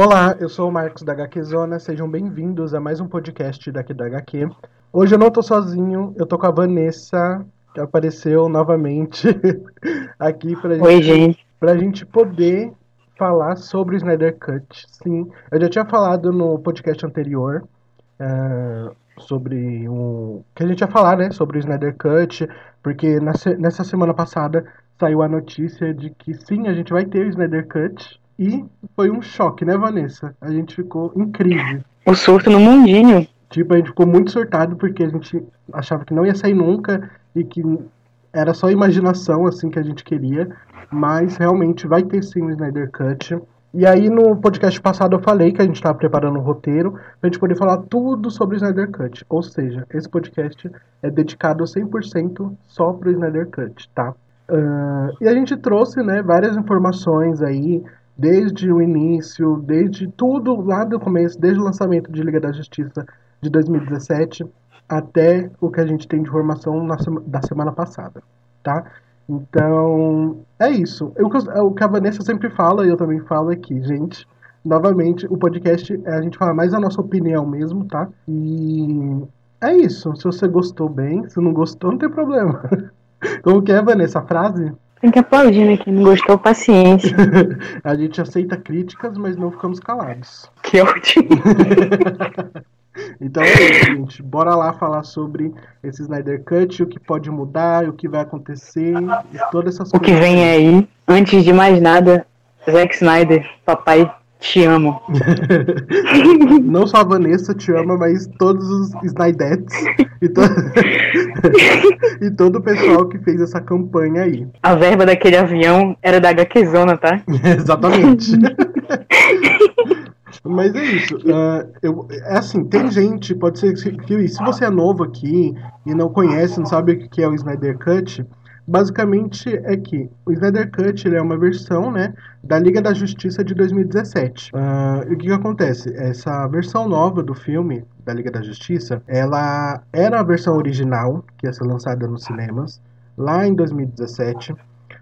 Olá, eu sou o Marcos da HQ Zona, sejam bem-vindos a mais um podcast daqui da HQ. Hoje eu não tô sozinho, eu tô com a Vanessa, que apareceu novamente aqui pra gente, Oi, gente. pra gente poder falar sobre o Snyder Cut. Sim, eu já tinha falado no podcast anterior eh, sobre o que a gente ia falar, né, sobre o Snyder Cut, porque nessa semana passada saiu a notícia de que sim, a gente vai ter o Snyder Cut. E foi um choque, né, Vanessa? A gente ficou em crise. O surto no mundinho. Tipo, a gente ficou muito surtado porque a gente achava que não ia sair nunca e que era só imaginação, assim, que a gente queria. Mas realmente vai ter sim o Snyder Cut. E aí no podcast passado eu falei que a gente estava preparando um roteiro pra gente poder falar tudo sobre o Snyder Cut. Ou seja, esse podcast é dedicado 100% só pro Snyder Cut, tá? Ah, e a gente trouxe, né, várias informações aí, desde o início, desde tudo lá do começo, desde o lançamento de Liga da Justiça de 2017 até o que a gente tem de informação na da semana passada, tá? Então, é isso. Eu- o que a Vanessa sempre fala, e eu também falo aqui, gente. Novamente, o podcast é a gente falar mais a nossa opinião mesmo, tá? E é isso. Se você gostou bem, se não gostou, não tem problema. Como que é, Vanessa, a frase? Tem que aplaudir, né? Quem não gostou, paciência. a gente aceita críticas, mas não ficamos calados. Que ótimo. Então é isso, gente. Bora lá falar sobre esse Snyder Cut, o que pode mudar, o que vai acontecer, e todas essas O que coisas. vem aí, antes de mais nada, Zack Snyder, papai, te amo. Não só a Vanessa te ama, mas todos os Snydettes e, to... e todo o pessoal que fez essa campanha aí. A verba daquele avião era da HQ Zona, tá? Exatamente. Mas é isso. ah, eu, é assim, tem gente, pode ser que que se você é novo aqui e não conhece, não sabe o que é o Snyder Cut, basicamente é que o Snyder Cut é uma versão né, da Liga da Justiça de 2017. Ah, e o que, que acontece? Essa versão nova do filme da Liga da Justiça, ela era a versão original, que ia ser lançada nos cinemas, lá em 2017.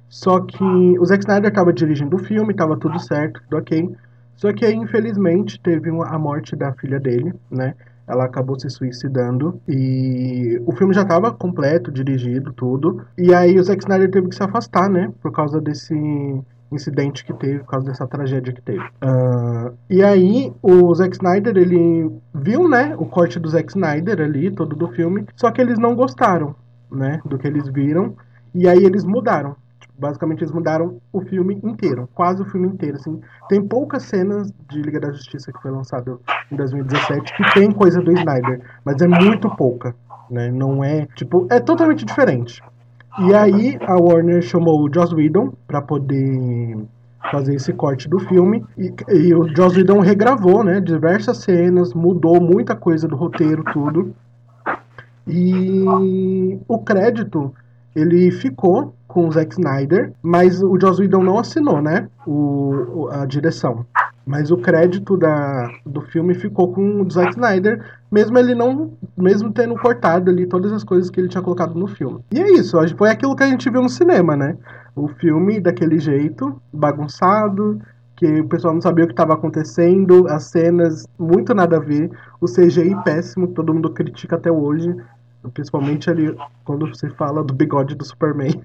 Só que o Zack Snyder estava dirigindo o filme, estava tudo certo, tudo ok. Só que aí, infelizmente, teve a morte da filha dele, né? Ela acabou se suicidando e o filme já estava completo, dirigido, tudo. E aí o Zack Snyder teve que se afastar, né? Por causa desse incidente que teve, por causa dessa tragédia que teve. Ah, e aí o Zack Snyder, ele viu, né? O corte do Zack Snyder ali, todo do filme. Só que eles não gostaram, né? Do que eles viram. E aí eles mudaram. Basicamente, eles mudaram o filme inteiro, quase o filme inteiro, assim. Tem poucas cenas de Liga da Justiça que foi lançado em 2017 que tem coisa do Snyder, mas é muito pouca, né? Não é, tipo, é totalmente diferente. E aí a Warner chamou o Joss Whedon pra poder fazer esse corte do filme e, e o Joss Whedon regravou, né, diversas cenas, mudou muita coisa do roteiro, tudo. E o crédito ele ficou com o Zack Snyder, mas o Joss Whedon não assinou, né? O, a direção. Mas o crédito da, do filme ficou com o Zack Snyder, mesmo ele não. Mesmo tendo cortado ali todas as coisas que ele tinha colocado no filme. E é isso, foi aquilo que a gente viu no cinema, né? O filme daquele jeito, bagunçado, que o pessoal não sabia o que estava acontecendo, as cenas muito nada a ver, o CGI péssimo, todo mundo critica até hoje. Principalmente ali quando você fala do bigode do Superman,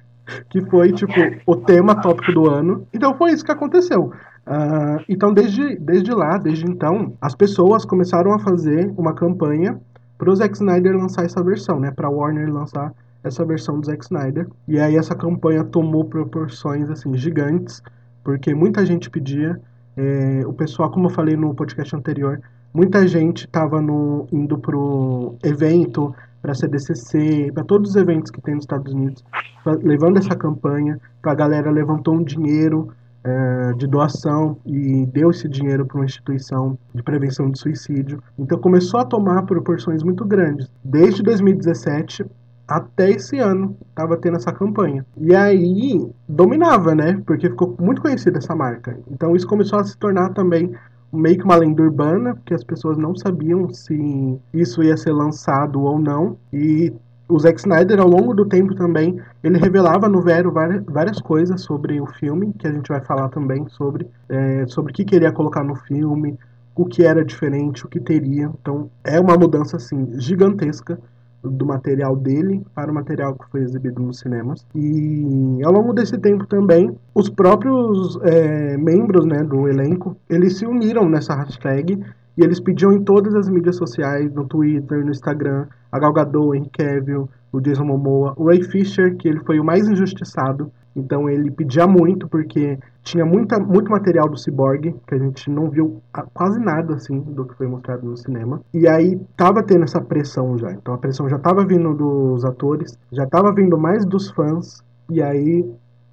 que foi tipo o tema tópico do ano. Então foi isso que aconteceu. Ah, então desde, desde lá, desde então, as pessoas começaram a fazer uma campanha para o Zack Snyder lançar essa versão, né? Para Warner lançar essa versão do Zack Snyder. E aí essa campanha tomou proporções assim gigantes, porque muita gente pedia. É, o pessoal, como eu falei no podcast anterior, muita gente estava indo pro evento para CDCC, para todos os eventos que tem nos Estados Unidos, fa- levando essa campanha. A galera levantou um dinheiro eh, de doação e deu esse dinheiro para uma instituição de prevenção de suicídio. Então começou a tomar proporções muito grandes. Desde 2017 até esse ano estava tendo essa campanha. E aí dominava, né? Porque ficou muito conhecida essa marca. Então isso começou a se tornar também meio que uma lenda urbana, porque as pessoas não sabiam se isso ia ser lançado ou não. E o Zack Snyder, ao longo do tempo também, ele revelava no Vero várias, coisas sobre o filme, que a gente vai falar também sobre, é, sobre o que queria colocar no filme, o que era diferente, o que teria. Então, é uma mudança, assim, gigantesca do material dele para o material que foi exibido nos cinemas. E ao longo desse tempo também, os próprios é, membros né, do elenco, eles se uniram nessa hashtag e eles pediam em todas as mídias sociais, no Twitter, no Instagram, a Gal Gadot, Henry Cavill, o Jason Momoa, o Ray Fisher, que ele foi o mais injustiçado, então ele pedia muito porque tinha muita, muito material do Cyborg, que a gente não viu quase nada assim do que foi mostrado no cinema. E aí tava tendo essa pressão já. Então a pressão já tava vindo dos atores, já tava vindo mais dos fãs. E aí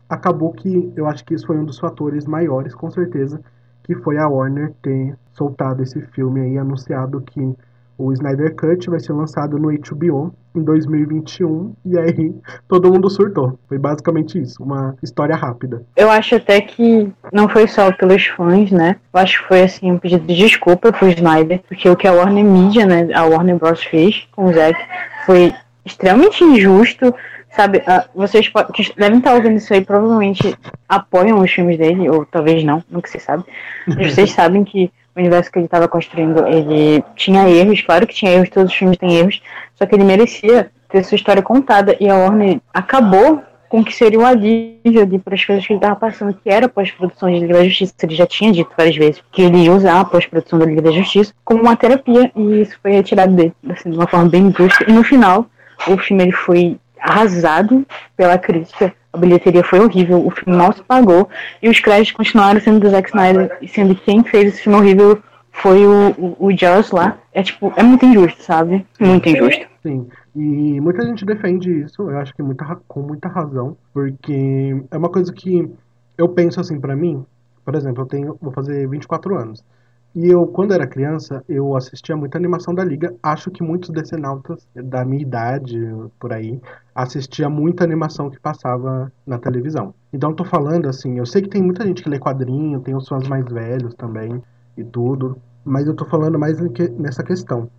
acabou que eu acho que isso foi um dos fatores maiores, com certeza, que foi a Warner ter soltado esse filme aí, anunciado que o Snyder Cut vai ser lançado no HBO em 2021 e aí todo mundo surtou. Foi basicamente isso, uma história rápida. Eu acho até que não foi só pelos fãs, né? Eu acho que foi assim um pedido de desculpa pro Snyder, porque o que a Warner Media, né, a Warner Bros fez com o Zack foi extremamente injusto, sabe? Uh, vocês que devem estar ouvindo isso aí, provavelmente apoiam os filmes dele, ou talvez não, nunca se sabe. Mas vocês sabem que o universo que ele estava construindo, ele tinha erros, claro que tinha erros, todos os filmes têm erros, só que ele merecia ter sua história contada, e a Warner acabou com o que seria o alívio ali para as coisas que ele estava passando, que era pós-produção de Liga da Justiça. Ele já tinha dito várias vezes que ele ia usar a pós-produção da Liga da Justiça como uma terapia, e isso foi retirado dele, assim, de uma forma bem brusca. E no final, o filme ele foi arrasado pela crítica. A bilheteria foi horrível, o filme mal se pagou e os créditos continuaram sendo do Zack Snyder, sendo que quem fez esse filme horrível foi o, o, o Joss lá. É tipo, é muito injusto, sabe? Muito injusto. Sim. E muita gente defende isso, eu acho que muita, com muita razão, porque é uma coisa que eu penso assim para mim, por exemplo, eu tenho, vou fazer 24 anos. E eu, quando era criança, eu assistia muita animação da Liga. Acho que muitos decenautas da minha idade, por aí, assistia muita animação que passava na televisão. Então, tô falando assim, eu sei que tem muita gente que lê quadrinho, tem os fãs mais velhos também e tudo, mas eu tô falando mais nessa questão.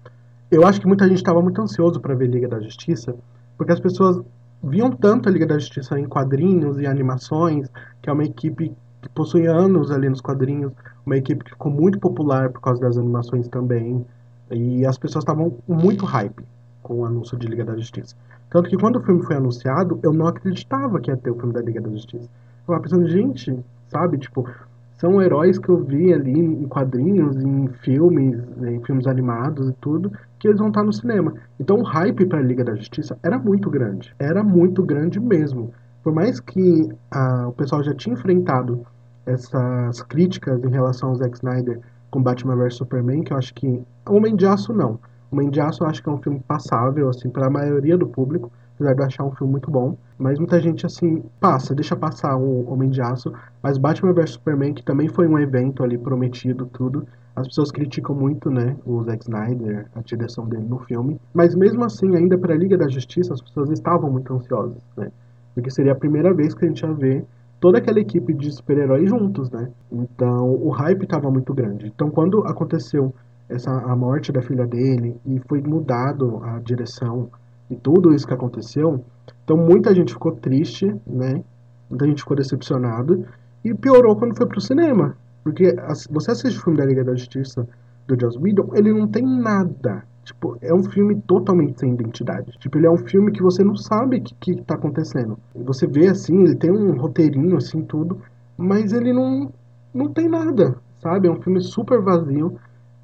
Eu acho que muita gente estava muito ansioso para ver Liga da Justiça, porque as pessoas viam tanto a Liga da Justiça em quadrinhos e animações, que é uma equipe que possui anos ali nos quadrinhos, uma equipe que ficou muito popular por causa das animações também, e as pessoas estavam muito hype com o anúncio de Liga da Justiça. Tanto que quando o filme foi anunciado, eu não acreditava que ia ter o filme da Liga da Justiça. Eu estava pensando, gente, sabe, tipo, são heróis que eu vi ali em quadrinhos, em filmes, em filmes animados e tudo, que eles vão estar no cinema. Então o hype para a Liga da Justiça era muito grande. Era muito grande mesmo por mais que ah, o pessoal já tinha enfrentado essas críticas em relação ao Zack Snyder com Batman vs Superman, que eu acho que Homem de Aço não. Homem de Aço eu acho que é um filme passável assim para a maioria do público, apesar de eu achar um filme muito bom, mas muita gente assim passa, deixa passar o Homem de Aço, mas Batman vs Superman que também foi um evento ali prometido tudo, as pessoas criticam muito, né, o Zack Snyder, a direção dele no filme, mas mesmo assim, ainda para a Liga da Justiça, as pessoas estavam muito ansiosas, né? Porque seria a primeira vez que a gente ia ver toda aquela equipe de super-heróis juntos, né? Então o hype estava muito grande. Então quando aconteceu essa a morte da filha dele e foi mudado a direção e tudo isso que aconteceu, então muita gente ficou triste, né? Muita gente ficou decepcionado e piorou quando foi pro cinema, porque você assiste o filme da Liga da Justiça do Joss Whedon, ele não tem nada Tipo, é um filme totalmente sem identidade. Tipo, ele é um filme que você não sabe o que, que tá acontecendo. Você vê assim, ele tem um roteirinho assim, tudo, mas ele não, não tem nada, sabe? É um filme super vazio.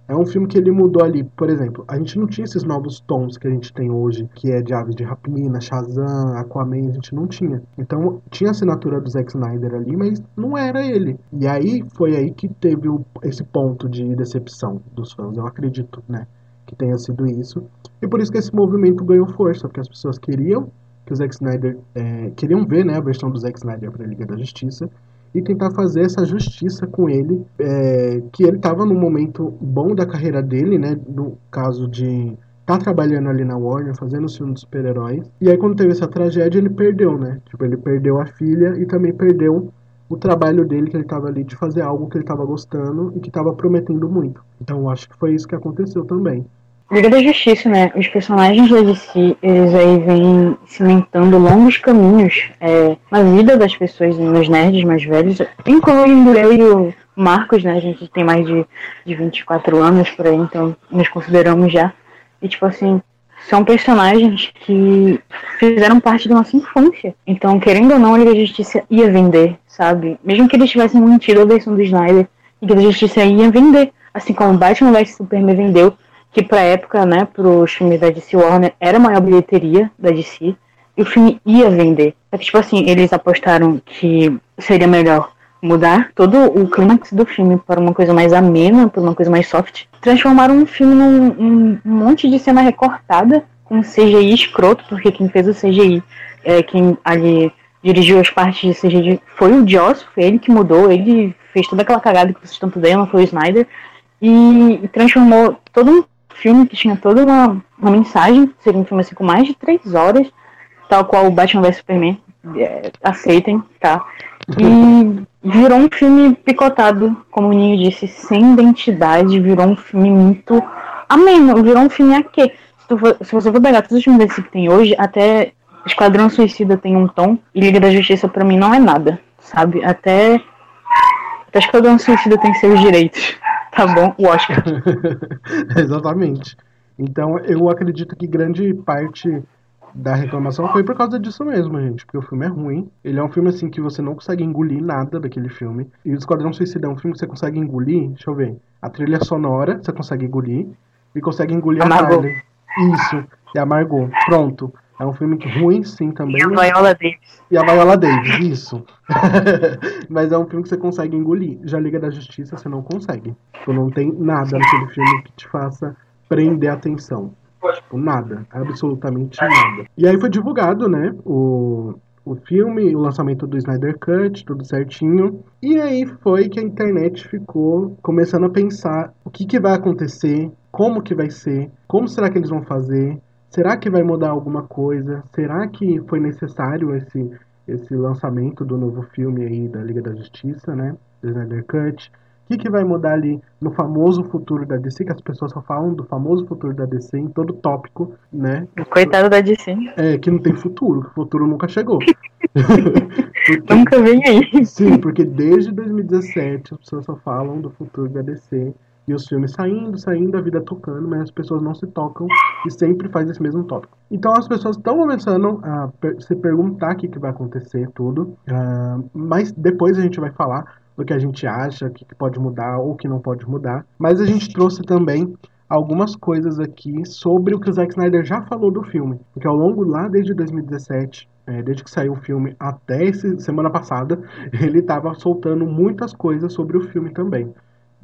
É um filme que ele mudou ali, por exemplo, a gente não tinha esses novos tons que a gente tem hoje, que é de Aves de Rapina, Shazam, Aquaman, a gente não tinha. Então tinha a assinatura do Zack Snyder ali, mas não era ele. E aí foi aí que teve o, esse ponto de decepção dos fãs, eu acredito, né? Que tenha sido isso. E por isso que esse movimento ganhou força, porque as pessoas queriam que o Zack Snyder é, queriam ver né, a versão do Zack Snyder para a Liga da Justiça e tentar fazer essa justiça com ele, é, que ele estava num momento bom da carreira dele, né, no caso de tá trabalhando ali na Warner, fazendo os filmes de super-heróis. E aí quando teve essa tragédia, ele perdeu, né? Tipo, ele perdeu a filha e também perdeu o trabalho dele que ele estava ali de fazer algo que ele estava gostando e que estava prometendo muito. Então acho que foi isso que aconteceu também. Liga da Justiça, né? Os personagens da DC, eles aí vêm cimentando longos caminhos é, na vida das pessoas, nos nerds mais velhos, incluindo eu e o Marcos, né? A gente tem mais de, de 24 anos por aí, então nos consideramos já. E, tipo assim, são personagens que fizeram parte da nossa infância. Então, querendo ou não, a Liga da Justiça ia vender, sabe? Mesmo que eles tivessem mantido a versão do Snyder, a Liga da Justiça ia vender. Assim como Batman vs Superman vendeu, que pra época, né, pros filmes da DC Warner, era a maior bilheteria da DC, e o filme ia vender. É que, tipo assim, eles apostaram que seria melhor mudar todo o clímax do filme para uma coisa mais amena, para uma coisa mais soft. Transformaram o filme num um monte de cena recortada, com CGI escroto, porque quem fez o CGI, é, quem ali dirigiu as partes de CGI foi o Joss, foi ele que mudou, ele fez toda aquela cagada que vocês estão não foi o Snyder, e transformou todo um filme que tinha toda uma, uma mensagem, seria um filme assim com mais de três horas, tal qual o Batman vs Superman, é, aceitem, tá? E virou um filme picotado, como o Ninho disse, sem identidade, virou um filme muito ameno, virou um filme a quê? Se, for, se você for pegar todos os filmes desse que tem hoje, até Esquadrão Suicida tem um tom, e Liga da Justiça para mim não é nada, sabe? Até, até Esquadrão Suicida tem seus direitos, tá bom? O Oscar. Exatamente. Então eu acredito que grande parte da reclamação foi por causa disso mesmo, gente. Porque o filme é ruim. Ele é um filme, assim, que você não consegue engolir nada daquele filme. E o Esquadrão Suicida é um filme que você consegue engolir. Deixa eu ver. A trilha sonora você consegue engolir. E consegue engolir a, a. Isso. E a Margot. Pronto. É um filme ruim, sim, também. E a Viola Davis. E a Viola Davis, isso. Mas é um filme que você consegue engolir. Já Liga da Justiça você não consegue. Tu não tem nada naquele filme que te faça prender a atenção. Tipo, nada. Absolutamente nada. E aí foi divulgado, né? O, o filme, o lançamento do Snyder Cut, tudo certinho. E aí foi que a internet ficou começando a pensar o que, que vai acontecer, como que vai ser, como será que eles vão fazer, será que vai mudar alguma coisa, será que foi necessário esse, esse lançamento do novo filme aí da Liga da Justiça, né? Do Snyder Cut. O que, que vai mudar ali no famoso futuro da DC, que as pessoas só falam do famoso futuro da DC em todo tópico, né? Coitado da DC. É, que não tem futuro, o futuro nunca chegou. porque, nunca vem aí. Sim, porque desde 2017 as pessoas só falam do futuro da DC e os filmes saindo, saindo, a vida tocando, mas as pessoas não se tocam e sempre faz esse mesmo tópico. Então as pessoas estão começando a se perguntar o que, que vai acontecer, tudo, uh, mas depois a gente vai falar do que a gente acha, o que, que pode mudar ou o que não pode mudar. Mas a gente trouxe também algumas coisas aqui sobre o que o Zack Snyder já falou do filme. Porque ao longo lá desde 2017, é, desde que saiu o filme até esse, semana passada, ele estava soltando muitas coisas sobre o filme também.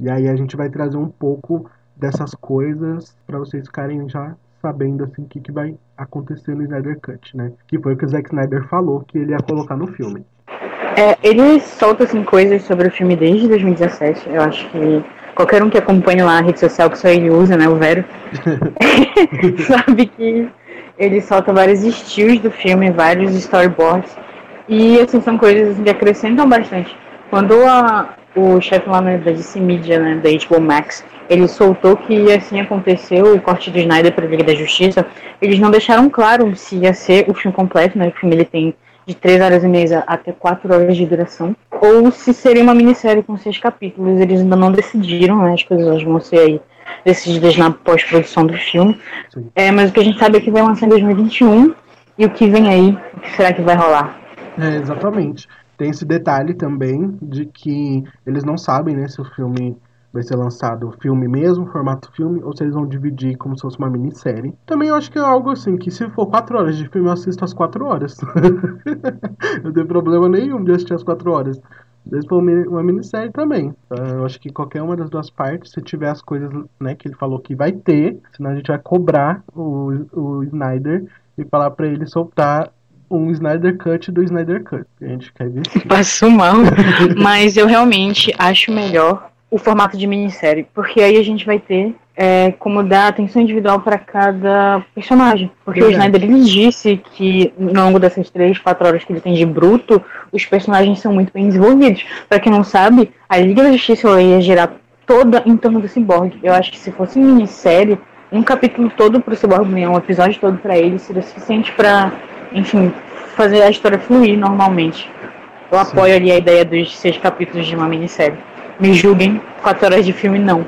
E aí a gente vai trazer um pouco dessas coisas para vocês ficarem já sabendo assim o que, que vai acontecer no Snyder Cut, né? Que foi o que o Zack Snyder falou que ele ia colocar no filme. É, ele solta assim, coisas sobre o filme desde 2017. Eu acho que qualquer um que acompanha lá a rede social que só ele usa, né, o Vero, sabe que ele solta vários estilos do filme, vários storyboards. E assim, são coisas que acrescentam bastante. Quando a, o chefe lá da DC Media, né, da HBO Max, ele soltou que assim aconteceu o corte do Snyder para a Liga da Justiça, eles não deixaram claro se ia ser o filme completo, né, o filme ele tem de 3 horas e meia até 4 horas de duração, ou se seria uma minissérie com seis capítulos. Eles ainda não decidiram, né? As coisas vão ser aí decididas na pós-produção do filme. É, mas o que a gente sabe é que vai lançar em 2021 e o que vem aí, o que será que vai rolar? É, exatamente. Tem esse detalhe também de que eles não sabem né, se o filme vai ser lançado filme mesmo, formato filme, ou se eles vão dividir como se fosse uma minissérie. Também eu acho que é algo assim, que se for 4 horas de filme, eu assisto as 4 horas. não tem problema nenhum de assistir as 4 horas. Desde for uma minissérie também. Eu acho que qualquer uma das duas partes, se tiver as coisas né, que ele falou que vai ter, senão a gente vai cobrar o, o Snyder e falar para ele soltar um Snyder Cut do Snyder Cut. A gente quer ver. Passo mal. Mas eu realmente acho melhor o formato de minissérie, porque aí a gente vai ter é, como dar atenção individual para cada personagem. Porque Verdade. o Snyder ele disse que no longo dessas três, quatro horas que ele tem de bruto, os personagens são muito bem desenvolvidos. Para quem não sabe, a Liga da Justiça ia girar toda em torno do Cyborg. Eu acho que se fosse minissérie, um capítulo todo pro Cyborg um episódio todo para ele seria suficiente para, enfim, fazer a história fluir normalmente. Eu Sim. apoio ali a ideia dos seis capítulos de uma minissérie. Me julguem, quatro horas de filme não.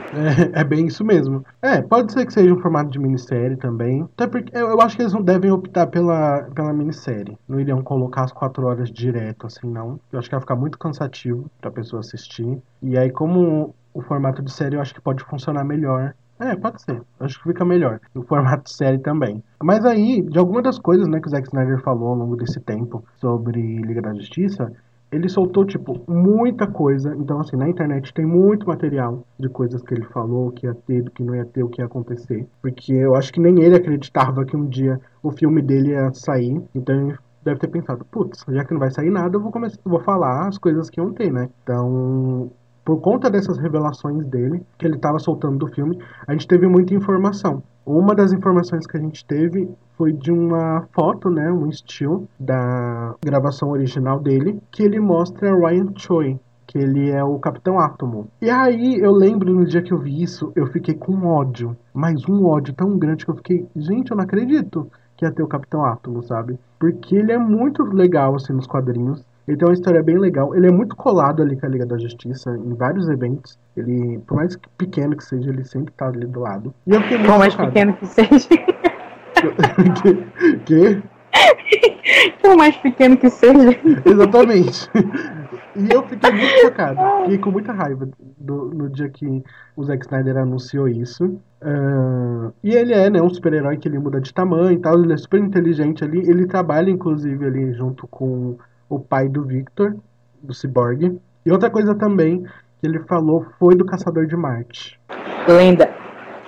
É, é, bem isso mesmo. É, pode ser que seja um formato de minissérie também. Até porque eu, eu, acho que eles não devem optar pela, pela minissérie. Não iriam colocar as quatro horas direto, assim, não. Eu acho que vai ficar muito cansativo pra pessoa assistir. E aí, como o formato de série eu acho que pode funcionar melhor é, pode ser. Acho que fica melhor. No formato série também. Mas aí, de alguma das coisas né, que o Zack Snyder falou ao longo desse tempo sobre Liga da Justiça, ele soltou, tipo, muita coisa. Então, assim, na internet tem muito material de coisas que ele falou, que ia ter, do que não ia ter, o que ia acontecer. Porque eu acho que nem ele acreditava que um dia o filme dele ia sair. Então, ele deve ter pensado, putz, já que não vai sair nada, eu vou começar, vou falar as coisas que iam ter, né? Então, por conta dessas revelações dele, que ele estava soltando do filme, a gente teve muita informação. Uma das informações que a gente teve foi de uma foto, né, um still da gravação original dele, que ele mostra Ryan Choi, que ele é o Capitão Átomo. E aí eu lembro no dia que eu vi isso, eu fiquei com ódio, mas um ódio tão grande que eu fiquei, gente, eu não acredito que ia ter o Capitão Átomo, sabe? Porque ele é muito legal assim nos quadrinhos. Ele tem uma história bem legal. Ele é muito colado ali com a Liga da Justiça em vários eventos. Ele, por mais pequeno que seja, ele sempre tá ali do lado. E eu fiquei muito Por mais chocado. pequeno que seja. que? que? Por mais pequeno que seja. Exatamente. E eu fiquei muito chocado. Fiquei com muita raiva do, no dia que o Zack Snyder anunciou isso. Uh, e ele é, né, um super-herói que ele muda de tamanho e tal. Ele é super inteligente ali. Ele trabalha, inclusive, ali junto com o pai do Victor, do Cyborg. E outra coisa também que ele falou foi do Caçador de Marte. Lenda.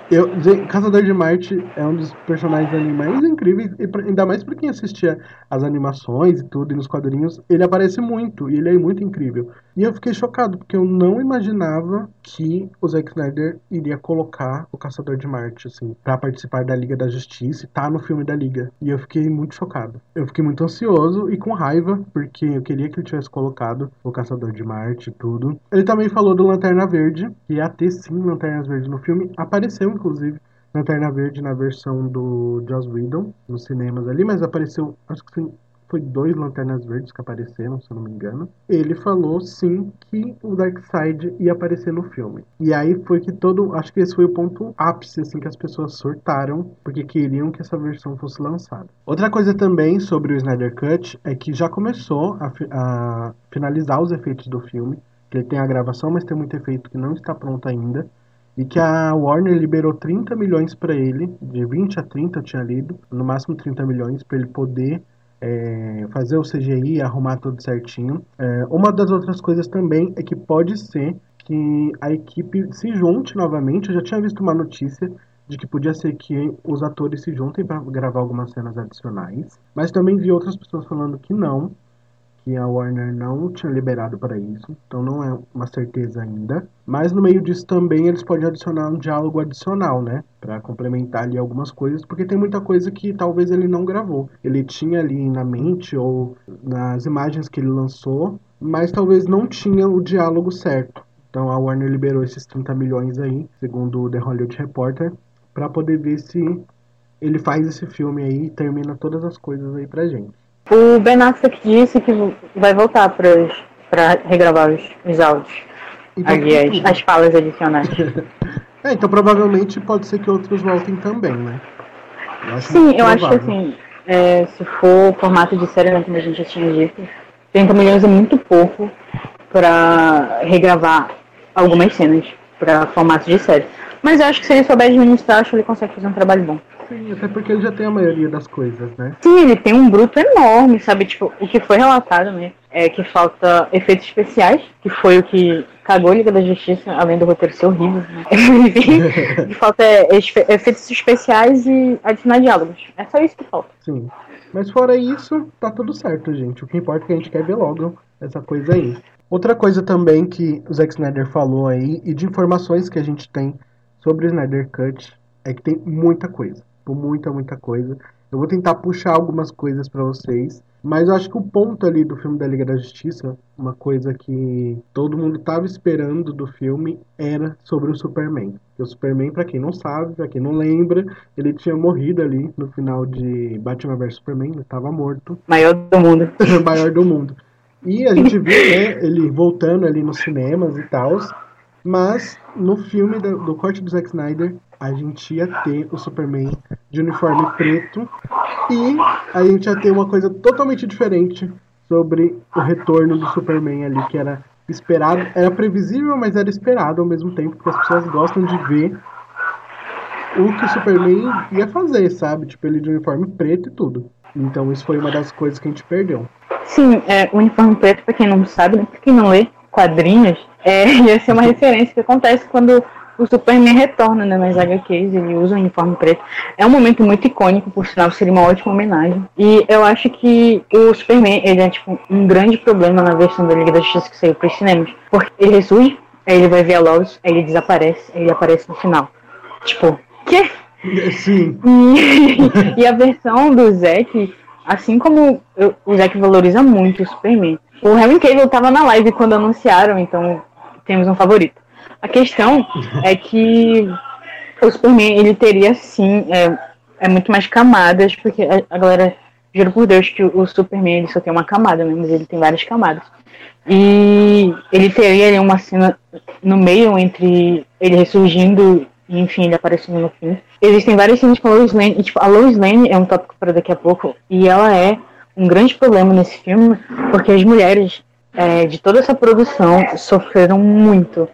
Eu, Caçador de Marte é um dos personagens animais incríveis, e pra, ainda mais para quem assistia as animações e tudo, e nos quadrinhos, ele aparece muito, e ele é muito incrível. E eu fiquei chocado, porque eu não imaginava que o Zack Snyder iria colocar o Caçador de Marte, assim, para participar da Liga da Justiça e tá no filme da Liga. E eu fiquei muito chocado. Eu fiquei muito ansioso e com raiva, porque eu queria que ele tivesse colocado o Caçador de Marte e tudo. Ele também falou do Lanterna Verde, que ia ter sim Lanternas Verdes no filme, apareceu inclusive, Lanterna Verde na versão do Joss Whedon, nos cinemas ali, mas apareceu, acho que foi dois Lanternas Verdes que apareceram, se eu não me engano. Ele falou sim que o Darkseid ia aparecer no filme. E aí foi que todo, acho que esse foi o ponto ápice assim que as pessoas surtaram, porque queriam que essa versão fosse lançada. Outra coisa também sobre o Snyder Cut é que já começou a, a finalizar os efeitos do filme. Ele tem a gravação, mas tem muito efeito que não está pronto ainda e que a Warner liberou 30 milhões para ele, de 20 a 30 eu tinha lido, no máximo 30 milhões para ele poder é, fazer o CGI, arrumar tudo certinho. É, uma das outras coisas também é que pode ser que a equipe se junte novamente. Eu já tinha visto uma notícia de que podia ser que os atores se juntem para gravar algumas cenas adicionais, mas também vi outras pessoas falando que não, que a Warner não tinha liberado para isso, então não é uma certeza ainda. Mas no meio disso também eles podem adicionar um diálogo adicional, né? Para complementar ali algumas coisas, porque tem muita coisa que talvez ele não gravou. Ele tinha ali na mente ou nas imagens que ele lançou, mas talvez não tinha o diálogo certo. Então a Warner liberou esses 30 milhões aí, segundo o The Hollywood Reporter, para poder ver se ele faz esse filme aí e termina todas as coisas aí pra gente. O Ben Affleck disse que vai voltar para regravar os, os áudios. Então, as falas adicionais. é, então provavelmente pode ser que outros voltem também, né? Eu Sim, eu acho que assim, é, se for formato de série, né, como a gente já tinha dito, 30 milhões é muito pouco para regravar algumas cenas para formato de série. Mas eu acho que se ele souber administrar, acho que ele consegue fazer um trabalho bom. Sim, até porque ele já tem a maioria das coisas, né? Sim, ele tem um bruto enorme, sabe? Tipo, o que foi relatado, né? É que falta efeitos especiais, que foi o que cagou a Liga da Justiça, além do roteiro ser horrível. Né? que falta efeitos especiais e adicionar diálogos. É só isso que falta. Sim. Mas fora isso, tá tudo certo, gente. O que importa é que a gente quer ver logo essa coisa aí. Outra coisa também que o Zack Snyder falou aí, e de informações que a gente tem sobre o Snyder Cut, é que tem muita coisa tipo, muita, muita coisa. Eu vou tentar puxar algumas coisas para vocês, Mas eu acho que o ponto ali do filme da Liga da Justiça, uma coisa que todo mundo tava esperando do filme, era sobre o Superman. o Superman, para quem não sabe, para quem não lembra, ele tinha morrido ali no final de Batman vs Superman, ele tava morto. Maior do mundo. Maior do mundo. E a gente viu né, ele voltando ali nos cinemas e tal. Mas no filme do, do corte do Zack Snyder, a gente ia ter o Superman de uniforme preto e a gente ia ter uma coisa totalmente diferente sobre o retorno do Superman ali, que era esperado, era previsível, mas era esperado ao mesmo tempo, porque as pessoas gostam de ver o que o Superman ia fazer, sabe? Tipo, ele de uniforme preto e tudo. Então isso foi uma das coisas que a gente perdeu. Sim, é, o uniforme preto, pra quem não sabe, né, pra quem não lê quadrinhos, é, ia ser uma referência que acontece quando o Superman retorna né, nas HQs, ele usa o uniforme preto. É um momento muito icônico, por sinal, seria uma ótima homenagem. E eu acho que o Superman, ele é tipo um grande problema na versão da Liga da Justiça que saiu para os cinemas. Porque ele ressurge, aí ele vai ver a Lois, aí ele desaparece, aí ele aparece no final. Tipo, quê? Sim. E, e a versão do Zack Assim como eu, o Zack valoriza muito o Superman. O Henry Cavill tava na live quando anunciaram, então temos um favorito. A questão é que o Superman, ele teria sim, é, é muito mais camadas, porque a, galera, juro por Deus que o, Superman ele só tem uma camada, né, mas ele tem várias camadas. E ele teria ali uma cena no meio entre ele ressurgindo e enfim, ele aparecendo no fim. Existem várias cenas com a Lois Lane, e tipo, a Lois Lane é um tópico para daqui a pouco, e ela é um grande problema nesse filme, porque as mulheres é, de toda essa produção sofreram muito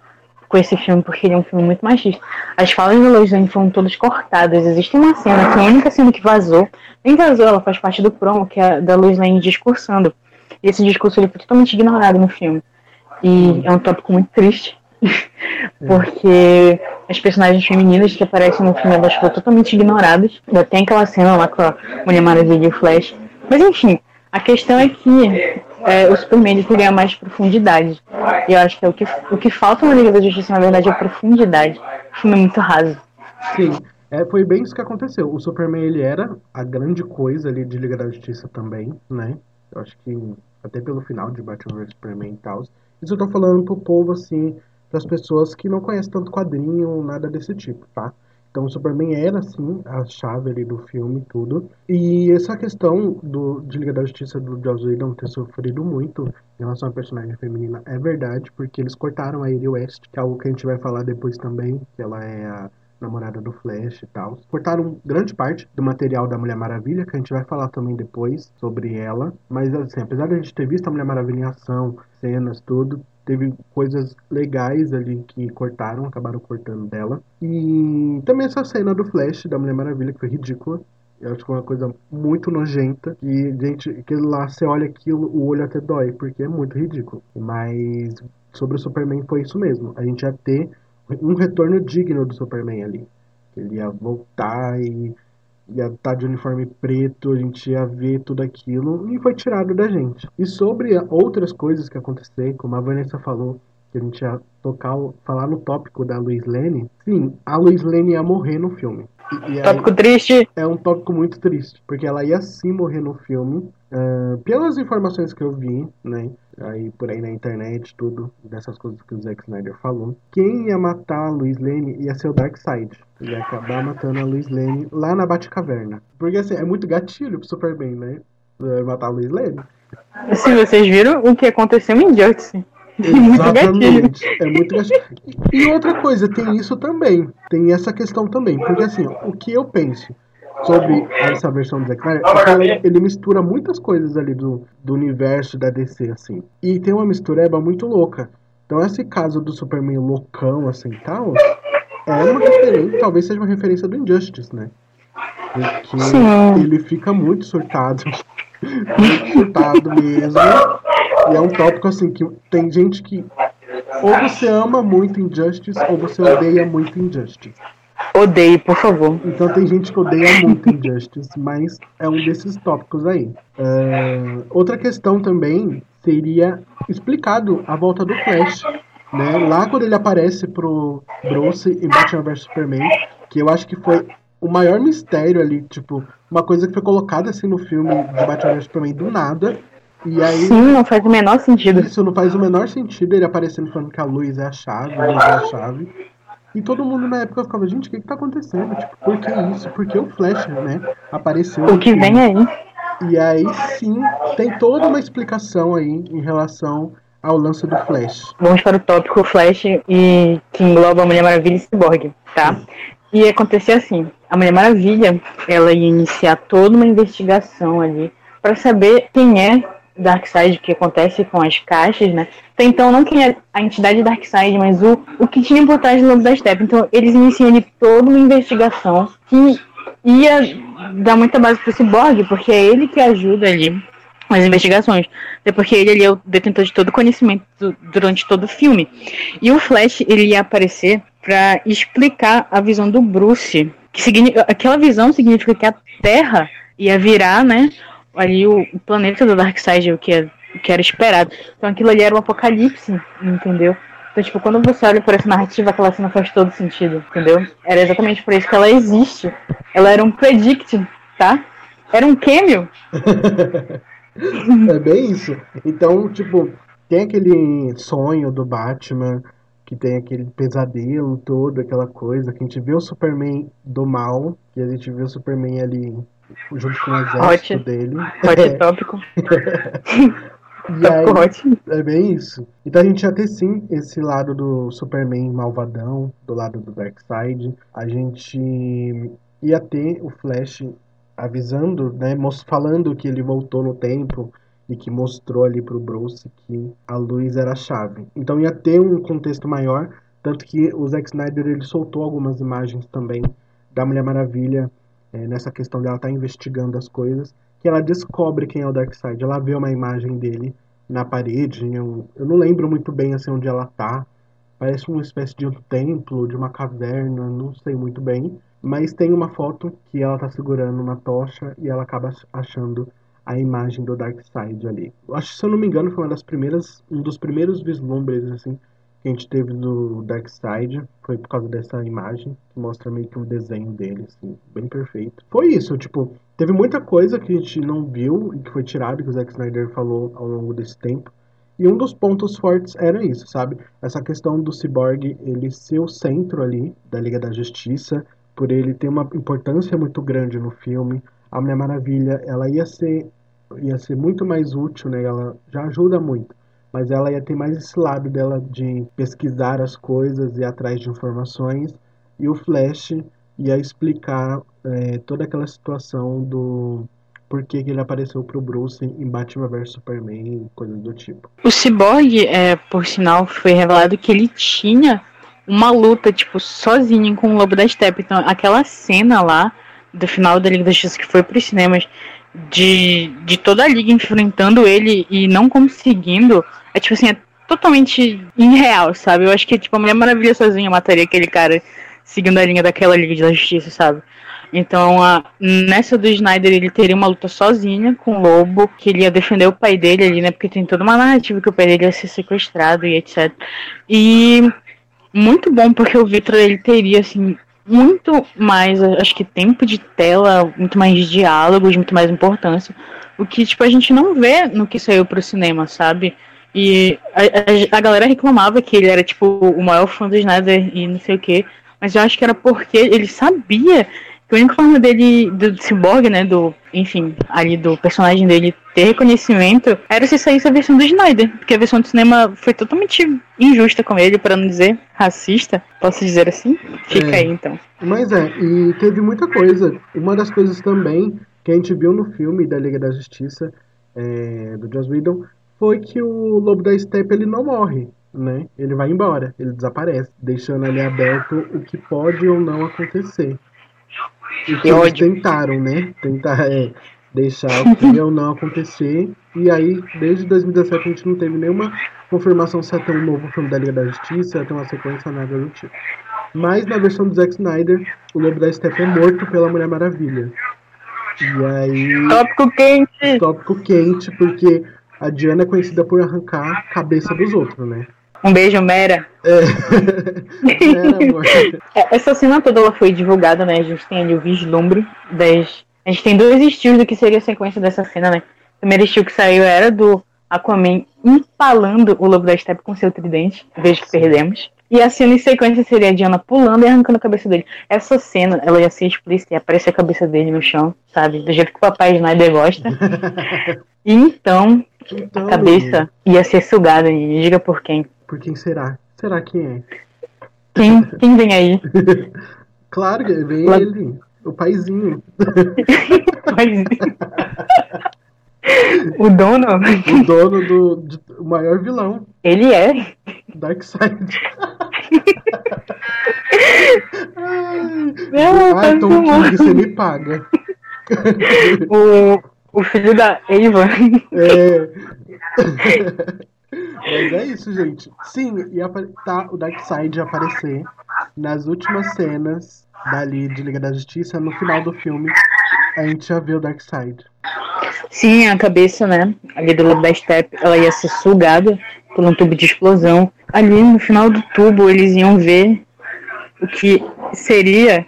com esse filme, porque ele é um filme muito machista. As falas Lois Lane foram todas cortadas. Existe uma cena, que é a única cena que vazou, nem vazou, ela faz parte do promo, que é da Lois Lane discursando. E esse discurso ele foi totalmente ignorado no filme. E é um tópico muito triste. porque as personagens femininas que aparecem no filme elas foram totalmente ignoradas. Já tem aquela cena lá com a Mulher Maravilha e o Flash. Mas enfim, a questão é que é, o Superman ele teria mais profundidade. E eu acho que é o que, o que falta na Liga da Justiça, na verdade, é profundidade. O filme é muito raso. Sim, é, foi bem isso que aconteceu. O Superman ele era a grande coisa ali de Liga da Justiça também, né? Eu acho que até pelo final de Batman vs Superman e tal. Isso eu tô falando pro povo assim, para as pessoas que não conhecem tanto quadrinho, nada desse tipo, tá? Então Superman era, assim, a chave ali do filme tudo. E essa questão do, de Liga da Justiça do Joss Whedon ter sofrido muito em relação à personagem feminina é verdade, porque eles cortaram a Amy West, que é algo que a gente vai falar depois também, que ela é a namorada do Flash e tal. Cortaram grande parte do material da Mulher Maravilha, que a gente vai falar também depois sobre ela. Mas assim, apesar de a gente ter visto a Mulher Maravilha em ação, cenas, tudo, teve coisas legais ali que cortaram, acabaram cortando dela. E também essa cena do Flash da Mulher Maravilha, que foi ridícula. Eu acho que é uma coisa muito nojenta. E, gente, que lá você olha aquilo, o olho até dói, porque é muito ridículo. Mas sobre o Superman foi isso mesmo. A gente ia ter um retorno digno do Superman ali. Ele ia voltar e ia estar tá de uniforme preto, a gente ia ver tudo aquilo e foi tirado da gente. E sobre outras coisas que aconteceram, como a Vanessa falou, que a gente ia tocar, falar no tópico da Luiz Lane, sim, a Luiz Lane ia morrer no filme. E, e tópico triste. É um tópico muito triste, porque ela ia sim morrer no filme. Uh, pelas informações que eu vi, né? Aí por aí na internet, tudo, dessas coisas que o Zack Snyder falou. Quem ia matar a Luiz Lane ia ser o Darkseid. Ia acabar matando a Luiz Lane lá na Batcaverna. Porque assim, é muito gatilho pro Superman, né? Matar a Luiz Lane. Se vocês viram o que aconteceu em Justice. Exatamente. É muito gatilho. E outra coisa, tem isso também. Tem essa questão também. Porque assim, o que eu penso sobre essa versão do Zack Snyder, é ele mistura muitas coisas ali do, do universo da DC, assim. E tem uma mistureba muito louca. Então esse caso do Superman loucão, assim, tal, é uma referência, talvez seja uma referência do Injustice, né? Porque Sim. ele fica muito surtado. muito surtado mesmo. E é um tópico, assim, que tem gente que ou você ama muito Injustice ou você odeia muito Injustice. Odeio, por favor. Então tem gente que odeia muito Injustice, mas é um desses tópicos aí. Uh, outra questão também seria explicado a volta do Flash. Né? Lá quando ele aparece pro Bruce em Batman vs Superman, que eu acho que foi o maior mistério ali, tipo, uma coisa que foi colocada assim no filme de Batman vs Superman do nada. E aí. Sim, não faz o menor sentido. Isso não faz o menor sentido ele aparecendo falando que a luz é a chave, a luz é a chave. E todo mundo na época ficava, gente, o que, que tá acontecendo? Tipo, por que isso? Por que o Flash, né? Apareceu. O que vem aí? E aí sim, tem toda uma explicação aí em relação ao lance do Flash. Vamos para o tópico Flash e que engloba a Mulher Maravilha e Cyborg, tá? Sim. E acontecer assim, a Mulher Maravilha, ela ia iniciar toda uma investigação ali para saber quem é Darkseid, que acontece com as caixas, né? Até então não quem é a entidade Darkseid, mas o, o que tinha por trás do Lobo da Steppe. Então eles iniciam ali toda uma investigação que ia dar muita base pro Cyborg, porque é ele que ajuda ali as investigações. Até porque ele, é o detentor de todo o conhecimento durante todo o filme. E o Flash, ele ia aparecer para explicar a visão do Bruce. Que aquela visão significa que a Terra ia virar, né? Ali o, o planeta do Darkseid, o que, é, o que era esperado. Então aquilo ali era um apocalipse, entendeu? Então, tipo, quando você olha por essa narrativa, aquela cena faz todo sentido, entendeu? Era exatamente por isso que ela existe. Ela era um predict, tá? Era um cameo. é bem isso. Então, tipo, tem aquele sonho do Batman, que tem aquele pesadelo todo, aquela coisa, que a gente vê o Superman do mal, que a gente vê o Superman ali junto com o exército Hot. dele. Hot tópico. e aí, é bem isso. Então a gente ia ter sim esse lado do Superman malvadão, do lado do Darkseid. A gente ia ter o Flash avisando, né, falando que ele voltou no tempo e que mostrou ali pro Bruce que a luz era a chave. Então ia ter um contexto maior, tanto que o Zack Snyder ele soltou algumas imagens também da Mulher Maravilha é, nessa questão dela estar tá investigando as coisas, que ela descobre quem é o Darkseid. Ela vê uma imagem dele na parede, eu, não lembro muito bem assim onde ela tá. Parece uma espécie de um templo, de uma caverna, não sei muito bem. Mas tem uma foto que ela tá segurando uma tocha e ela acaba achando a imagem do Darkseid ali. Eu acho, se eu não me engano, foi uma das primeiras, um dos primeiros vislumbres assim que a gente teve do Darkseid, foi por causa dessa imagem, que mostra meio que um desenho dele, assim, bem perfeito. Foi isso, tipo, teve muita coisa que a gente não viu e que foi tirado, que o Zack Snyder falou ao longo desse tempo. E um dos pontos fortes era isso, sabe? Essa questão do Cyborg, ele ser o centro ali da Liga da Justiça, por ele ter uma importância muito grande no filme. A Mulher Maravilha, ela ia ser ia ser muito mais útil, né? Ela já ajuda muito, mas ela ia ter mais esse lado dela de pesquisar as coisas e atrás de informações. E o Flash ia explicar é, toda aquela situação do por que, ele apareceu pro Bruce em Batman vs Superman coisas do tipo. O Cyborg, é, por sinal, foi revelado que ele tinha uma luta, tipo, sozinho com o Lobo da Steppe. Então, aquela cena lá do final da Liga da Justiça que foi pros cinemas, de, de toda a liga enfrentando ele e não conseguindo, é tipo assim, é totalmente irreal, sabe? Eu acho que tipo, a Mulher Maravilha sozinha mataria aquele cara seguindo a linha daquela Liga da Justiça, sabe? Então, a, nessa do Snyder, ele teria uma luta sozinha com o Lobo, que ele ia defender o pai dele ali, né? Porque tem toda uma narrativa que o pai dele ia ser sequestrado e etc. E muito bom, porque o Victor, ele teria, assim, muito mais, acho que tempo de tela, muito mais diálogos, muito mais importância. O que, tipo, a gente não vê no que saiu pro cinema, sabe? E a, a, a galera reclamava que ele era, tipo, o maior fã do Snyder e não sei o que. Mas eu acho que era porque ele sabia a única forma dele, do Cyborg, né, do, enfim, ali do personagem dele ter reconhecimento, era se saísse a versão do Snyder, porque a versão do cinema foi totalmente injusta com ele, para não dizer racista, posso dizer assim? Fica é, aí então. Mas é, e teve muita coisa. Uma das coisas também que a gente viu no filme da Liga da Justiça, é, do Joss Whedon, foi que o Lobo da Steppe ele não morre, né? Ele vai embora, ele desaparece, deixando ali aberto o que pode ou não acontecer. E que eles tentaram, né? Tentar é, deixar o que ou não acontecer. E aí, desde 2017, a gente não teve nenhuma confirmação se ia ter um novo filme da Liga da Justiça, se ia ter uma sequência, nada do tipo. Mas na versão do Zack Snyder, o Lobo da Steppe é morto pela Mulher Maravilha. E aí. Tópico quente! Tópico quente, porque a Diana é conhecida por arrancar a cabeça dos outros, né? Um beijo, Mera. É. É, Essa cena toda ela foi divulgada, né? A gente tem ali o vislumbre das. A gente tem dois estilos do que seria a sequência dessa cena, né? O primeiro estilo que saiu era do Aquaman empalando o lobo da steppe com seu tridente, vejo que perdemos. E a cena em sequência seria a Diana pulando e arrancando a cabeça dele. Essa cena, ela ia ser explícita e aparecer a cabeça dele no chão, sabe? Do jeito que o papai Snyder gosta. E então, Então, a cabeça ia ser sugada. E diga por quem. Por quem será? Será quem é? Quem, quem vem aí? Claro que vem Lá- ele, o paizinho, o dono, o dono do de- o maior vilão, ele é. Darkseid. Ai, Não, Ai, tá Tom. King, você me paga. O, o filho da Eva. É. Mas é isso, gente. Sim, e tá o Darkseid aparecer nas últimas cenas dali de Liga da Justiça, no final do filme, a gente já vê o Darkseid. Sim, a cabeça, né? Ali do da steppe, ela ia ser sugada por um tubo de explosão. Ali no final do tubo, eles iam ver o que seria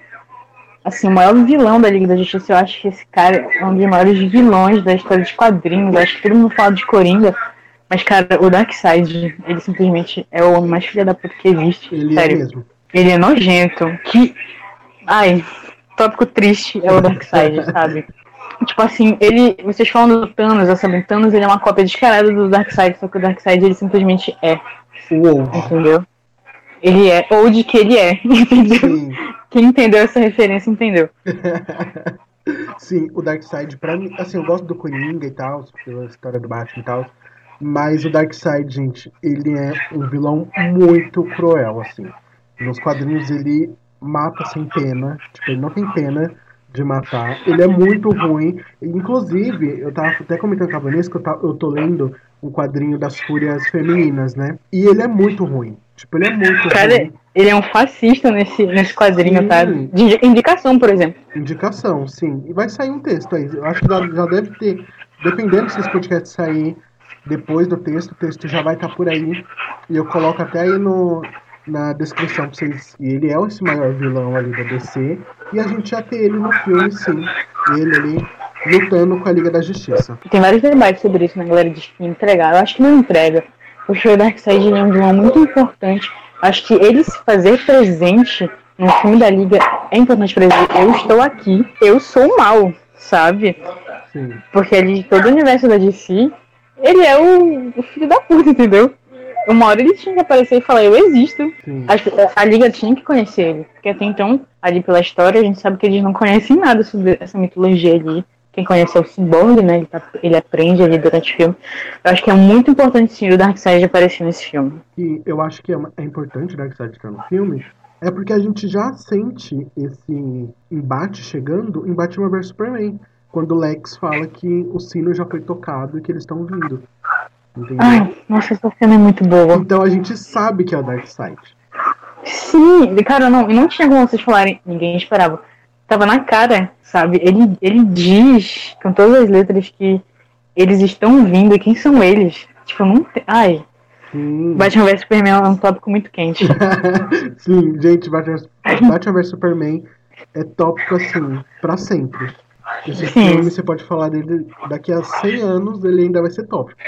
assim, o maior vilão da Liga da Justiça. Eu acho que esse cara é um dos maiores vilões da história dos quadrinhos. Eu acho que todo mundo fala de Coringa. Mas, cara, o Darkseid, ele simplesmente é o homem mais filha da puta que existe. Ele Sério. é mesmo. Ele é nojento. Que. Ai, tópico triste é o Darkseid, sabe? Tipo assim, ele. Vocês falam do Thanos, eu sabendo, Thanos ele é uma cópia descarada do Darkseid, só que o Darkseid ele simplesmente é, Uou. entendeu? Ele é, ou de que ele é, entendeu? Sim. Quem entendeu essa referência entendeu. Sim, o Darkseid, pra mim, assim, eu gosto do Coringa e tal, pela história do Batman e tal, mas o Darkseid, gente, ele é um vilão muito cruel, assim. Nos quadrinhos ele mata sem pena, tipo, ele não tem pena de matar, ele é muito ruim, inclusive, eu tava até comentando com a Vanessa que eu, tá- eu tô lendo um quadrinho das Fúrias Femininas, né, e ele é muito ruim, tipo, ele é muito Cara, ruim. ele é um fascista nesse, nesse quadrinho, Sim. tá? De indi- indicação, por exemplo. Indicação, sim. E vai sair um texto aí. Eu acho que já, já deve ter. Dependendo se esse podcast sair depois do texto, o texto já vai estar por aí. E eu coloco até aí no, na descrição pra vocês. E ele é esse maior vilão ali da DC. E a gente já tem ele no filme, sim. Ele ali lutando com a Liga da Justiça. Tem vários debates sobre isso, né, galera? Que entregar. Eu acho que não entrega. O Darkseid ele é um vilão muito importante. Acho que ele se fazer presente no filme da Liga é importante pra ele. Eu estou aqui, eu sou mal, sabe? Sim. Porque ali, todo o universo da DC, ele é o, o filho da puta, entendeu? Uma hora ele tinha que aparecer e falar, eu existo. A, a Liga tinha que conhecer ele. Porque até então, ali pela história, a gente sabe que eles não conhecem nada sobre essa mitologia ali. Quem conhece é o Cyborg, né? Ele, tá- ele aprende ali durante o filme. Eu acho que é muito importante sim o Darkseid aparecer nesse filme. E eu acho que é, é importante o Darkseid estar no filme, é porque a gente já sente esse embate chegando em Batman vs Superman. Quando o Lex fala que o sino já foi tocado e que eles estão vindo. Entendeu? Ai, nossa, essa cena é muito boa. Então a gente sabe que é o Darkseid. Sim, cara, não, não tinha como vocês falarem, ninguém esperava. Tava na cara, sabe? Ele, ele diz com todas as letras que eles estão vindo e quem são eles. Tipo, não tem. Ai, Sim. Batman vs Superman é um tópico muito quente. Sim, gente, Batman, Batman vs Superman é tópico assim, pra sempre. Esse filme você pode falar dele daqui a 100 anos, ele ainda vai ser tópico.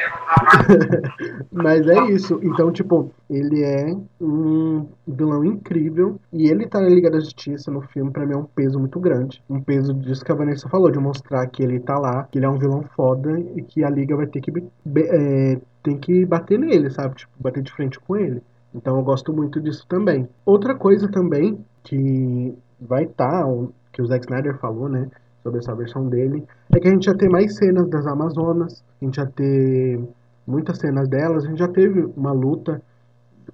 Mas é isso. Então, tipo, ele é um vilão incrível e ele tá na Liga da Justiça no filme, pra mim é um peso muito grande. Um peso disso que a Vanessa falou, de mostrar que ele tá lá, que ele é um vilão foda e que a Liga vai ter que, é, tem que bater nele, sabe? Tipo, bater de frente com ele. Então eu gosto muito disso também. Outra coisa também que vai estar, que o Zack Snyder falou, né? Sobre essa versão dele, é que a gente já tem mais cenas das Amazonas, a gente já ter muitas cenas delas, a gente já teve uma luta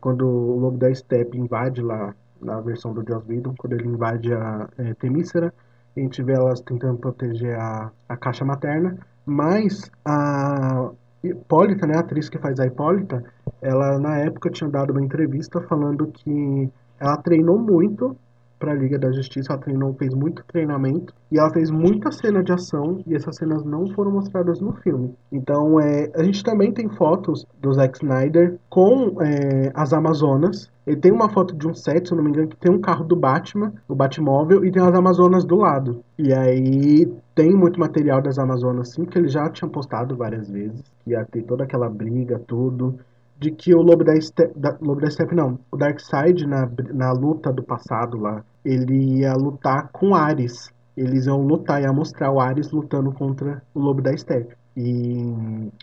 quando o Lobo da Steppe invade lá na versão do Joss Whedon, quando ele invade a é, Temícera, a gente vê elas tentando proteger a, a caixa materna, mas a Hipólita, né, a atriz que faz a Hipólita, ela na época tinha dado uma entrevista falando que ela treinou muito pra Liga da Justiça, ela treinou, fez muito treinamento e ela fez muita cena de ação e essas cenas não foram mostradas no filme. Então, é, a gente também tem fotos do Zack Snyder com é, as Amazonas. Ele tem uma foto de um set, se eu não me engano, que tem um carro do Batman, o Batmóvel, e tem as Amazonas do lado. E aí tem muito material das Amazonas, sim, que ele já tinha postado várias vezes. Ia ter toda aquela briga, tudo de que o Lobo da, Steppe, da, Lobo da Steppe não, o Darkseid na, na luta do passado lá, ele ia lutar com Ares. Eles iam lutar, ia mostrar o Ares lutando contra o Lobo da Steppe. E,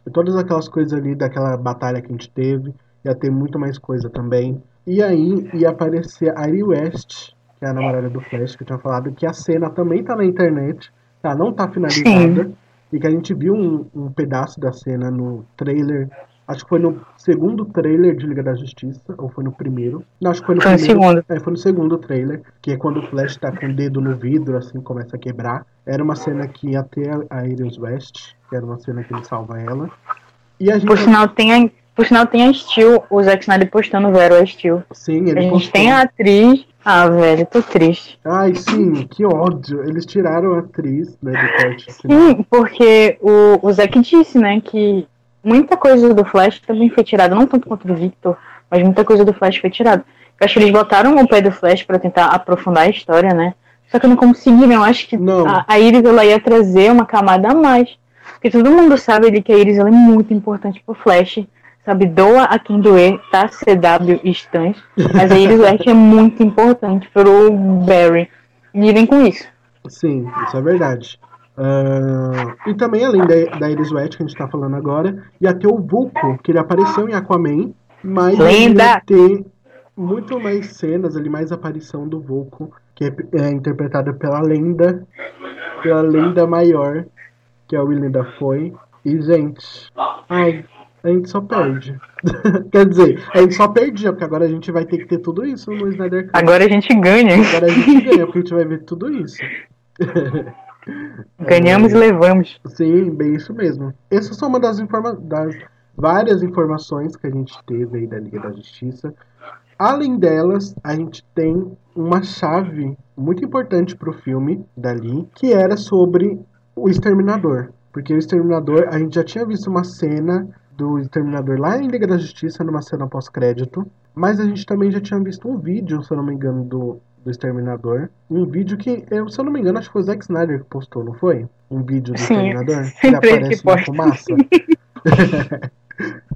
e todas aquelas coisas ali daquela batalha que a gente teve, ia ter muito mais coisa também. E aí ia aparecer a Ari West, que é a namorada do Flash, que eu tinha falado, que a cena também tá na internet, ela não tá finalizada, Sim. e que a gente viu um, um pedaço da cena no trailer Acho que foi no segundo trailer de Liga da Justiça, ou foi no primeiro. Não, acho que foi no foi primeiro. No segundo. É, foi no segundo trailer, que é quando o Flash tá com o dedo no vidro, assim, começa a quebrar. Era uma cena que ia ter a Iris West, que era uma cena que ele salva ela. E a gente... Por sinal, tem a, por sinal, tem a Steel, o Zack Snyder postando Vero a Steel. Sim, ele A gente postou. tem a atriz. Ah, velho, tô triste. Ai, sim, que ódio. Eles tiraram a atriz, né, do corte. Sim, porque o, o Zack disse, né, que muita coisa do Flash também foi tirada, não tanto quanto do Victor, mas muita coisa do Flash foi tirada. Eu acho que eles botaram o pé do Flash para tentar aprofundar a história, né? Só que eu não conseguiram. Eu acho que a, a, Iris ela ia trazer uma camada a mais. Porque todo mundo sabe ali que a Iris ela é muito importante pro Flash. Sabe, doa a quem doer, tá? CW Stans. Mas a Iris West é muito importante pro Barry. Lidem com isso. Sim, isso é verdade. Uh, e também, além da, da Iris West, que a gente tá falando agora, ia ter o Vulco, que ele apareceu em Aquaman, mas Lenda. ia ter muito mais cenas ali, mais aparição do Vulco, que é, é interpretada pela lenda, pela lenda maior, que é o William Dafoe. E, gente, ai, a gente só perde. Quer dizer, a gente só perdia, porque agora a gente vai ter que ter tudo isso no Snyder Cut. Agora a gente ganha. Agora a gente ganha, porque a gente vai ver tudo isso. Ganhamos é, e levamos. Sim, bem isso mesmo. Essa é só uma das, informa das várias informações que a gente teve aí da Liga da Justiça. Além delas, a gente tem uma chave muito importante para o filme dali, que era sobre o Exterminador. Porque o Exterminador, a gente já tinha visto uma cena do Exterminador lá em Liga da Justiça, numa cena pós-crédito. Mas a gente também já tinha visto um vídeo, se eu não me engano, do, do Exterminador. Um vídeo que, eu, se eu não me engano, acho que foi o Zack Snyder que postou, não foi? Um vídeo do Sim, Exterminador. Que ele aparece na fumaça.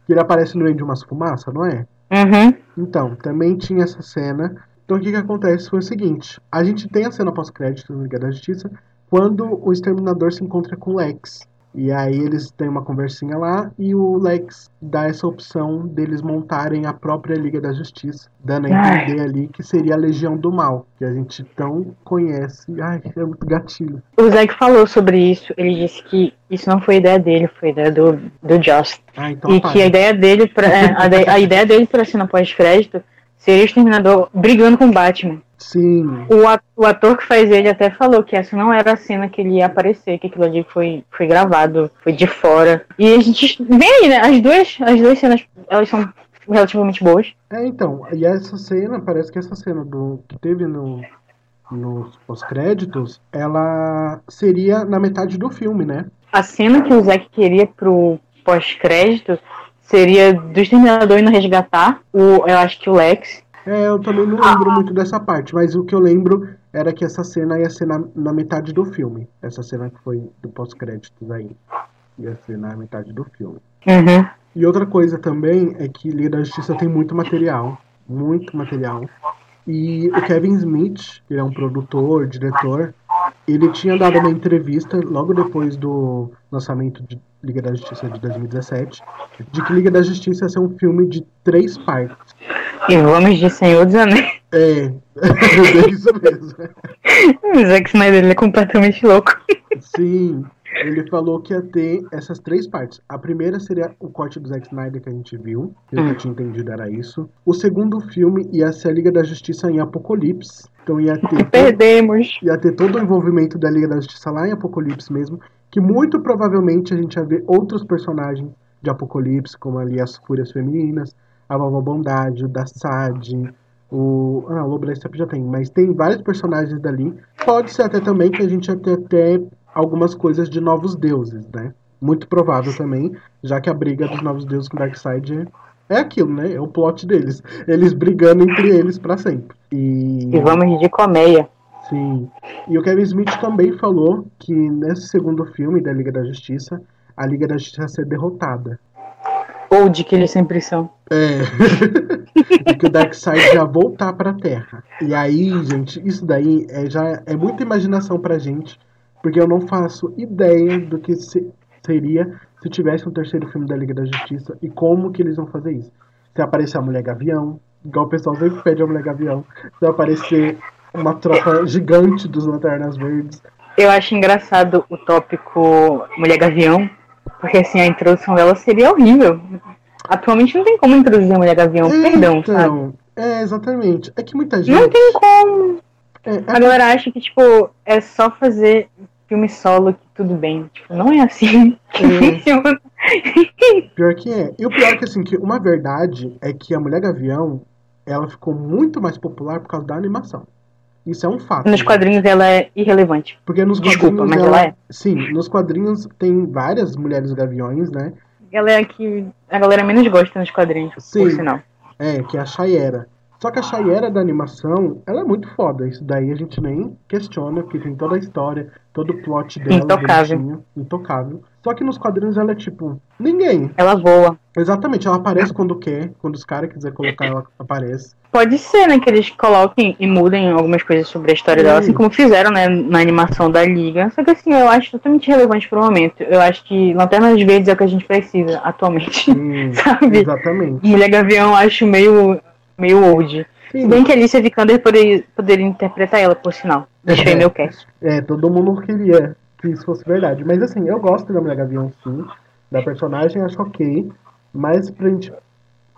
que ele aparece no meio de umas fumaças, não é? Uhum. Então, também tinha essa cena. Então o que que acontece foi o seguinte. A gente tem a cena pós-crédito no Liga da Justiça quando o Exterminador se encontra com o Lex. E aí eles têm uma conversinha lá e o Lex dá essa opção deles montarem a própria Liga da Justiça, dando a entender Ai. ali que seria a Legião do Mal, que a gente tão conhece. Ai, é muito gatilho. O Zack falou sobre isso, ele disse que isso não foi ideia dele, foi ideia do, do Joss. Ah, então e para. que a ideia dele pra, a, a ideia dele para cena pós-crédito seria o Exterminador brigando com o Batman. Sim. O, o ator que faz ele até falou que essa não era a cena que ele ia aparecer, que aquilo ali foi, foi gravado, foi de fora. E a gente vê aí, né? As duas, as duas cenas, elas são relativamente boas. É, então, e essa cena, parece que essa cena do que teve no nos pós-créditos, ela seria na metade do filme, né? A cena que o Zack queria pro pós-crédito seria do Exterminador indo resgatar o, eu acho que o Lex, é, eu também não lembro muito dessa parte, mas o que eu lembro era que essa cena ia ser na, na metade do filme. Essa cena que foi do pós-créditos aí. Ia ser na metade do filme. Uhum. E outra coisa também é que Liga da Justiça tem muito material. Muito material. E o Kevin Smith, que é um produtor, diretor, ele tinha dado uma entrevista logo depois do lançamento de Liga da Justiça de 2017, de que Liga da Justiça ia ser um filme de três partes. E vamos de Senhor dos Anéis. É, é isso mesmo. O Zack Snyder ele é completamente louco. Sim, ele falou que ia ter essas três partes. A primeira seria o corte do Zack Snyder que a gente viu, que eu tinha entendido era isso. O segundo filme ia ser a Liga da Justiça em Apocalipse. Então ia ter. Perdemos. Ia ter todo o envolvimento da Liga da Justiça lá em Apocalipse mesmo. Que muito provavelmente a gente ia ver outros personagens de Apocalipse, como ali as Fúrias Femininas, a Vovó Bondade, o Dassad, O, ah, o Lobo da já tem, mas tem vários personagens dali. Pode ser até também que a gente até, até algumas coisas de novos deuses, né? Muito provável também, já que a briga dos novos deuses com Darkseid é, é aquilo, né? É o plot deles. Eles brigando entre eles para sempre. E... e vamos de comédia. Sim. E o Kevin Smith também falou que nesse segundo filme da Liga da Justiça, a Liga da Justiça ia ser derrotada. Ou de que eles sempre são. É. e que o Darkseid ia voltar pra Terra. E aí, gente, isso daí é, já é muita imaginação pra gente. Porque eu não faço ideia do que se, seria se tivesse um terceiro filme da Liga da Justiça e como que eles vão fazer isso. Se aparecer a Mulher Gavião, igual o pessoal sempre pede a Mulher Gavião, se aparecer uma tropa gigante dos Lanternas Verdes. Eu acho engraçado o tópico Mulher Gavião, porque assim, a introdução dela seria horrível. Atualmente não tem como introduzir a Mulher Gavião, então, perdão, sabe? É, exatamente. É que muita gente. Não tem como. É, é a galera acha que, tipo, é só fazer filme solo que tudo bem. Tipo, não é assim que é. Pior que é. E o pior é que, assim, que uma verdade é que a Mulher Gavião, ela ficou muito mais popular por causa da animação. Isso é um fato. Nos né? quadrinhos ela é irrelevante. Porque nos Desculpa, quadrinhos mas ela... ela é. Sim, nos quadrinhos tem várias mulheres gaviões, né? Ela é a que a galera menos gosta nos quadrinhos, Sim. por sinal. É, que é a Shayera. Só que a Shayera da animação, ela é muito foda. Isso daí a gente nem questiona, porque tem toda a história, todo o plot dela. Intocável. Intocável. Só que nos quadrinhos ela é tipo, ninguém. Ela voa. Exatamente, ela aparece quando quer, quando os caras quiserem colocar, ela aparece. Pode ser, né, que eles coloquem e mudem algumas coisas sobre a história dela, Sim. assim como fizeram, né, na animação da Liga. Só que assim, eu acho totalmente relevante pro momento. Eu acho que Lanternas Verdes é o que a gente precisa atualmente. Sim, Sabe? exatamente. Mulher Gavião eu acho meio, meio old. Se Sim. bem que a Alicia Vikander poderia, poderia interpretar ela, por sinal. Deixa aí meu cast. É, todo mundo queria que isso fosse verdade. Mas assim, eu gosto da Mulher Gavião, sim. Da personagem, acho ok. Mas pra gente.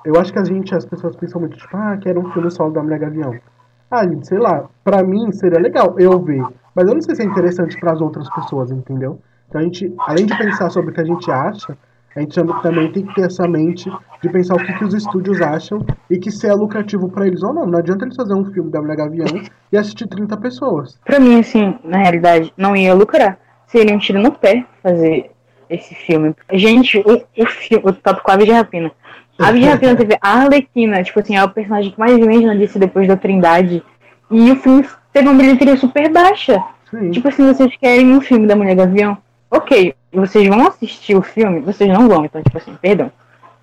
Eu acho que a gente, as pessoas pensam muito, tipo, ah, quero um filme solo da Mulher Gavião. Ah, gente, sei lá, pra mim seria legal eu ver. Mas eu não sei se é interessante pras outras pessoas, entendeu? Então a gente, além de pensar sobre o que a gente acha, a gente também tem que ter essa mente de pensar o que, que os estúdios acham e que se é lucrativo pra eles ou não. Não adianta eles fazer um filme da Mulher Gavião e assistir 30 pessoas. Pra mim, assim, na realidade, não ia lucrar. Seria um tiro no pé fazer esse filme. Gente, o, o, fi- o tópico Ave de Rapina. Ave de Rapina teve a Arlequina, tipo assim, é o personagem que mais vende na DC depois da Trindade. E o filme teve uma bilheteria super baixa. Sim. Tipo assim, vocês querem um filme da Mulher Gavião? Ok, vocês vão assistir o filme? Vocês não vão, então, tipo assim, perdão.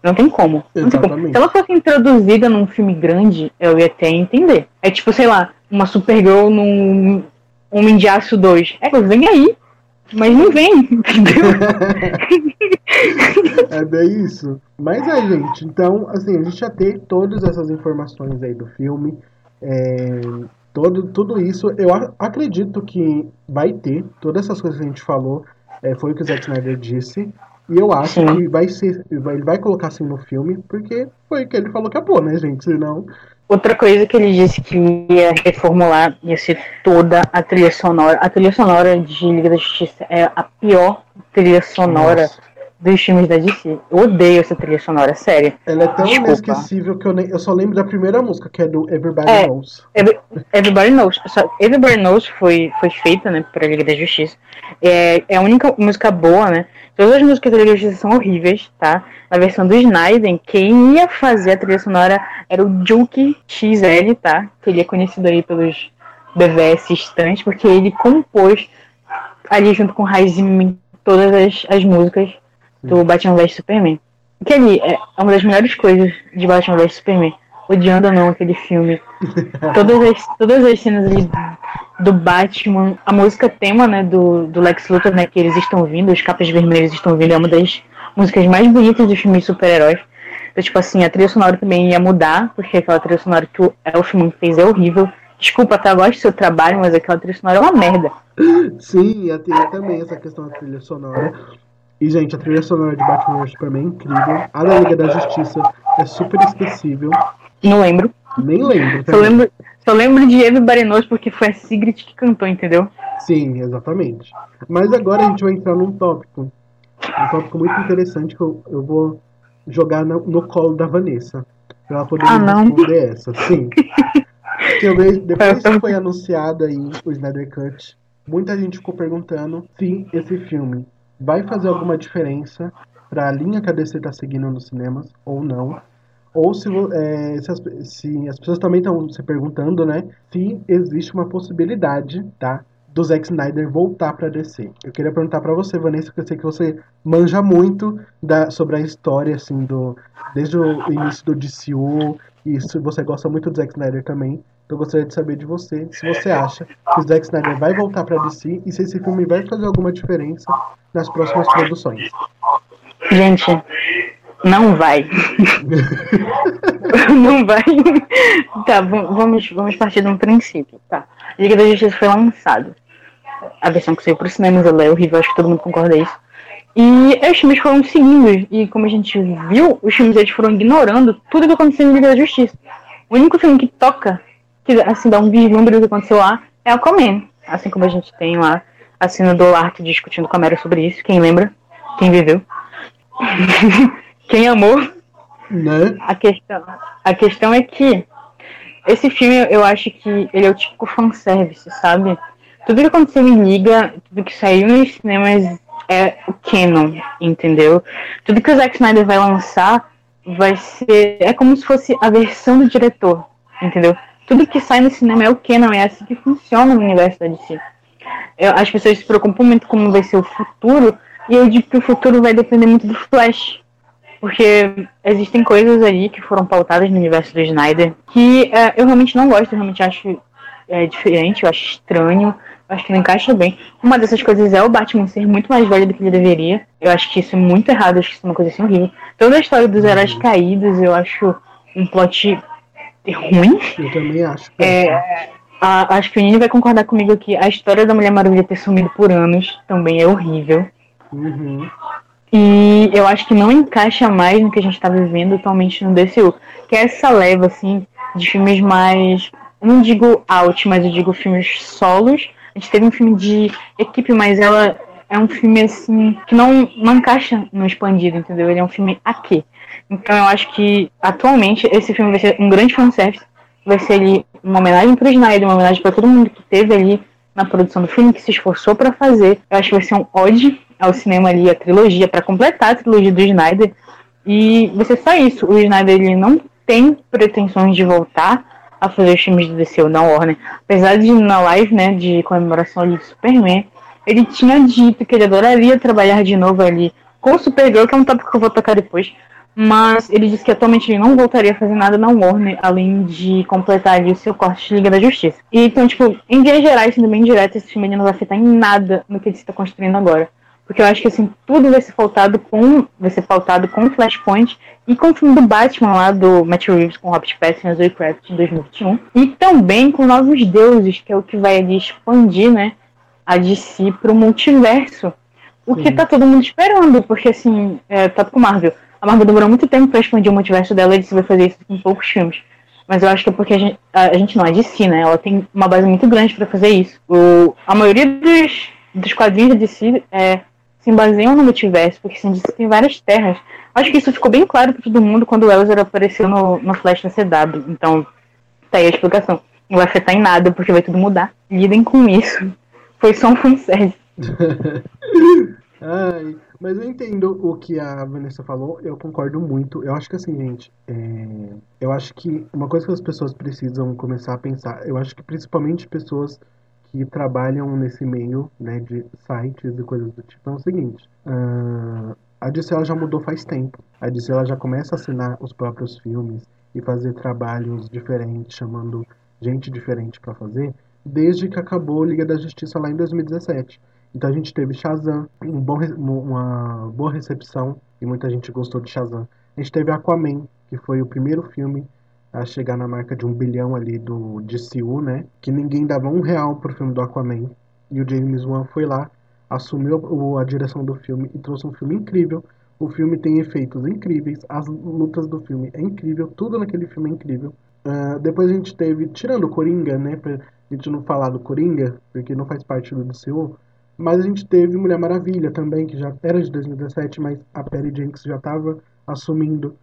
Não tem como. Não tem como. Se ela fosse introduzida num filme grande, eu ia até entender. É tipo, sei lá, uma Supergirl num Homem de Aço 2. É, vem aí. Mas não vem, entendeu? É bem isso. Mas é, gente. Então, assim, a gente já tem todas essas informações aí do filme. É, todo, tudo isso. Eu acredito que vai ter. Todas essas coisas que a gente falou. É, foi o que o Zack Snyder disse. E eu acho Sim. que vai ser. Ele vai colocar assim no filme. Porque foi o que ele falou que é bom, né, gente? Senão. Outra coisa que ele disse que ia reformular ia ser toda a trilha sonora. A trilha sonora de Liga da Justiça é a pior trilha sonora Nossa. Dos filmes da DC. Eu odeio essa trilha sonora, sério. Ela é tão Desculpa. inesquecível que eu, nem, eu só lembro da primeira música, que é do Everybody É. Knows. Every- Everybody Knows. Só- Everybody Knows foi, foi feita, né, pra Liga da Justiça. É, é a única música boa, né? Todas as músicas da Liga da Justiça são horríveis, tá? Na versão do Snyder, quem ia fazer a trilha sonora era o Juke XL, tá? Que ele é conhecido aí pelos BVS Stunt, porque ele compôs ali junto com Raiz Zimmerman todas as, as músicas do Batman vs Superman. Que ali é uma das melhores coisas de Batman vs Superman. Odiando ou não aquele filme. todas, as, todas as cenas ali do Batman, a música tema, né, do, do Lex Luthor, né, que eles estão vindo, os capas vermelhos estão vindo, é uma das músicas mais bonitas dos filmes de super-heróis. Então, tipo assim, a trilha sonora também ia mudar, porque aquela trilha sonora que o Elfman fez é horrível. Desculpa, eu gosto do seu trabalho, mas aquela trilha sonora é uma merda. Sim, e tem também essa questão da trilha sonora. E, gente, a trilha sonora de Batman vs Superman é incrível. A da Liga da Justiça é super esquecível. Não lembro. Nem lembro. Só também. lembro, só lembro de Everybody Knows porque foi a Sigrid que cantou, entendeu? Sim, exatamente. Mas agora a gente vai entrar num tópico. Um tópico muito interessante que eu, eu vou jogar no, no colo da Vanessa. Pra ela poder Ah, responder essa. Sim. Também, depois que foi anunciado aí o Snyder Cut, muita gente ficou perguntando se esse filme vai fazer alguma diferença para a linha que a DC está seguindo nos cinemas ou não. Ou se, é, se, as, se as pessoas também estão se perguntando, né, se existe uma possibilidade, tá, do Zack Snyder voltar para DC. Eu queria perguntar para você, Vanessa, que eu sei que você manja muito da, sobre a história, assim, do desde o início do DCU, e se você gosta muito do Zack Snyder também. Eu gostaria de saber de você, se você acha que o Zack Snyder vai voltar para DC e se esse filme vai fazer alguma diferença nas próximas produções. Gente, não vai. não vai. Tá, vamos, vamos partir de um princípio. Tá. Liga da Justiça foi lançado a versão que saiu pro cinema ela é horrível, acho que todo mundo concorda isso. E os filmes foram seguindo, e como a gente viu, os filmes eles foram ignorando tudo que aconteceu em Liga da Justiça. O único filme que toca, que assim dá um vislumbre do que aconteceu lá, é Aquaman. Assim como a gente tem lá a cena do Lark discutindo com a Mera sobre isso, quem lembra? Quem viveu? quem amou? Né? A questão, a questão é que esse filme eu acho que ele é o típico fanservice, sabe? tudo que aconteceu em Liga, tudo que saiu nos cinemas é o canon, entendeu? Tudo que o Zack Snyder vai lançar vai ser. É como se fosse a versão do diretor, entendeu? Tudo que sai no cinema é o canon, é assim que funciona no universo da DC. Eu, as pessoas se preocupam muito como vai ser o futuro, e eu digo que o futuro vai depender muito do Flash. Porque existem coisas aí que foram pautadas no universo do Snyder que é, eu realmente não gosto, eu realmente acho é, diferente, eu acho estranho acho que não encaixa bem. Uma dessas coisas é o Batman ser muito mais velho do que ele deveria. Eu acho que isso é muito errado, acho que isso é uma coisa assim horrível. Toda a história dos heróis caídos eu acho um plot ruim. Eu também acho. É, a, acho que o Nini vai concordar comigo que a história da Mulher Maravilha ter sumido por anos também é horrível. Uhum. E eu acho que não encaixa mais no que a gente está vivendo atualmente no DCU. Que é essa leva, assim, de filmes mais. Não digo out, mas eu digo filmes solos, a gente teve um filme de equipe, mas ela é um filme assim que não, não encaixa no expandido, entendeu? Ele é um filme aqui. Então eu acho que atualmente esse filme vai ser um grande fanservice. Vai ser ali uma homenagem pro Snyder, uma homenagem para todo mundo que teve ali na produção do filme, que se esforçou para fazer. Eu acho que vai ser um ode ao cinema ali, a trilogia, para completar a trilogia do Snyder. E vai ser só isso. O Snyder ele não tem pretensões de voltar a fazer os filmes do DC ou da Warner. Apesar de na live, né, de comemoração ali de Superman, ele tinha dito que ele adoraria trabalhar de novo ali com o Supergirl, que é um tópico que eu vou tocar depois. Mas ele disse que atualmente ele não voltaria a fazer nada na Warner, além de completar ali o seu corte de Liga da Justiça. E, então, tipo, em vias gerais, sendo bem direto, esse filme não vai afetar em nada no que ele está construindo agora. Porque eu acho que assim, tudo vai ser pautado com. Vai ser pautado com Flashpoint e com o filme do Batman lá do Matt Reeves com Robert Pattinson e Zoe Kravitz em 2021. E também com Novos Deuses, que é o que vai ali expandir, né? A DC pro multiverso. O Sim. que tá todo mundo esperando, porque assim, é, tá com Marvel. A Marvel demorou muito tempo para expandir o multiverso dela e vai fazer isso com poucos filmes. Mas eu acho que é porque a gente, a, gente não, a DC, né? Ela tem uma base muito grande para fazer isso. O, a maioria dos, dos quadrinhos da DC é, se baseiam no multiverso, porque assim, tem várias terras. Acho que isso ficou bem claro para todo mundo quando o Elzer apareceu no, no Flash da CW. Então, tá aí a explicação. Não vai afetar em nada, porque vai tudo mudar. Lidem com isso. Foi só um fanservice. Ai, mas eu entendo o que a Vanessa falou, eu concordo muito. Eu acho que assim, gente, é... eu acho que uma coisa que as pessoas precisam começar a pensar, eu acho que principalmente pessoas que trabalham nesse meio né, de sites e coisas do tipo é o seguinte. Uh, a DC ela já mudou faz tempo. A DC ela já começa a assinar os próprios filmes e fazer trabalhos diferentes, chamando gente diferente para fazer, desde que acabou Liga da Justiça lá em 2017. Então a gente teve Shazam, um bom, uma boa recepção e muita gente gostou de Shazam. A gente teve Aquaman, que foi o primeiro filme a chegar na marca de um bilhão ali do DCU, né? Que ninguém dava um real pro filme do Aquaman. E o James Wan foi lá, assumiu a direção do filme e trouxe um filme incrível. O filme tem efeitos incríveis, as lutas do filme é incrível, tudo naquele filme é incrível. Uh, depois a gente teve, tirando o Coringa, né? Pra gente não falar do Coringa, porque não faz parte do DCU. Mas a gente teve Mulher Maravilha também, que já era de 2017, mas a Perry Jenks já estava assumindo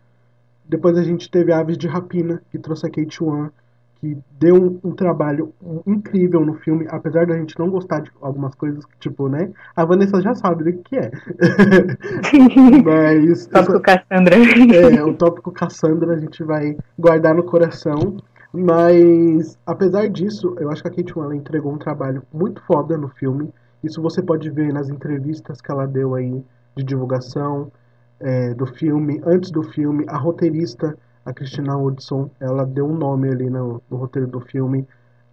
depois a gente teve Aves de Rapina, que trouxe a Kate Wan, que deu um, um, trabalho incrível no filme, apesar da gente não gostar de algumas coisas, tipo, né? A Vanessa já sabe do que é. Mas. tópico Cassandra. É, o tópico Cassandra a gente vai guardar no coração. Mas, apesar disso, eu acho que a Kate Winslet entregou um trabalho muito foda no filme. Isso você pode ver nas entrevistas que ela deu aí de divulgação é, do filme, antes do filme, a roteirista a Christina Hudson, ela deu um nome ali no, no roteiro do filme.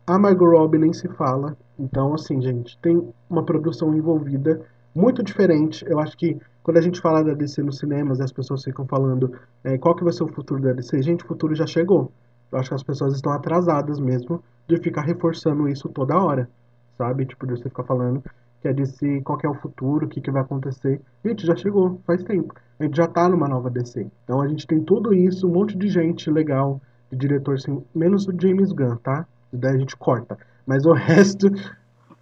A Margot Robbie nem se fala. Então, assim, gente, tem uma produção envolvida muito diferente. Eu acho que quando a gente fala da DC nos cinemas, as pessoas ficam falando é, qual que vai ser o futuro da DC. Gente, o futuro já chegou. Eu acho que as pessoas estão atrasadas mesmo de ficar reforçando isso toda hora, sabe? Tipo, de você ficar falando que DC, qual que é o futuro, o que, que vai acontecer. Gente, já chegou, faz tempo. A gente já tá numa nova DC. Então a gente tem tudo isso, um monte de gente legal, de diretor, assim, menos o James Gunn, tá? Daí a gente corta. Mas o resto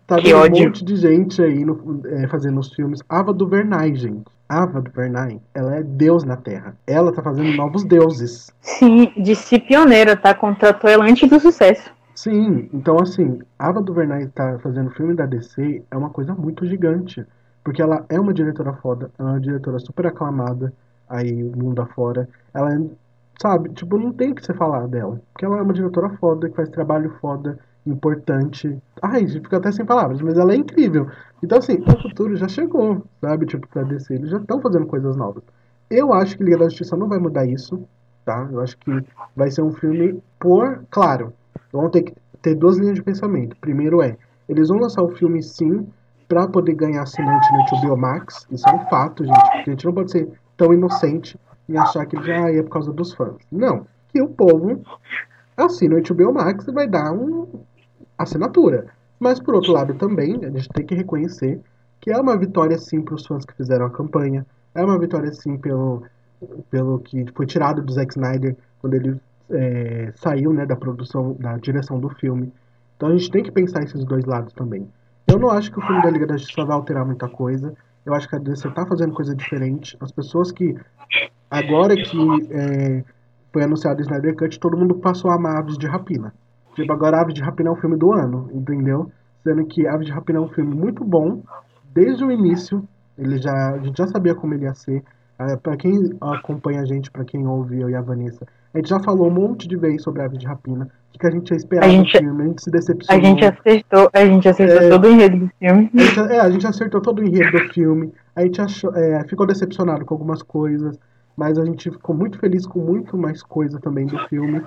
tá que um ódio. monte de gente aí no, é, fazendo os filmes. Ava DuVernay, gente. Ava DuVernay, ela é deus na Terra. Ela tá fazendo novos deuses. Sim, de si pioneira, tá? Contratou ela antes do sucesso. Sim, então assim, Ava DuVernay tá fazendo filme da DC é uma coisa muito gigante. Porque ela é uma diretora foda, ela é uma diretora super aclamada aí, mundo afora. Ela é, sabe, tipo, não tem o que você falar dela. Porque ela é uma diretora foda, que faz trabalho foda, importante. Ai, fica até sem palavras, mas ela é incrível. Então, assim, o futuro já chegou, sabe? Tipo, pra DC, eles já estão fazendo coisas novas. Eu acho que Liga da Justiça não vai mudar isso, tá? Eu acho que vai ser um filme por. Claro, vão ter que ter duas linhas de pensamento. Primeiro é, eles vão lançar o filme sim para poder ganhar assinante no HBO Max. Isso é um fato, gente. A gente não pode ser tão inocente e achar que já é por causa dos fãs. Não. Que o povo assina o HBO Max e vai dar uma assinatura. Mas por outro lado também, a gente tem que reconhecer que é uma vitória sim para os fãs que fizeram a campanha. É uma vitória sim pelo, pelo que foi tirado do Zack Snyder quando ele é, saiu né, da produção, da direção do filme. Então a gente tem que pensar esses dois lados também. Eu não acho que o filme da Liga da Justiça vai alterar muita coisa. Eu acho que a DC tá fazendo coisa diferente. As pessoas que. Agora que é, foi anunciado o Snyder Cut, todo mundo passou a amar Aves de Rapina. Tipo, agora Aves de Rapina é o filme do ano, entendeu? Sendo que Aves de Rapina é um filme muito bom. Desde o início, ele já, a gente já sabia como ele ia ser. É, para quem acompanha a gente, para quem ouve eu e a Vanessa, a gente já falou um monte de vezes sobre Aves de Rapina o que a gente ia esperar gente, do filme, a gente se decepcionou. A gente acertou, a gente acertou é, todo o enredo do filme. A gente, é, a gente acertou todo o enredo do filme, a gente achou, é, ficou decepcionado com algumas coisas, mas a gente ficou muito feliz com muito mais coisa também do filme.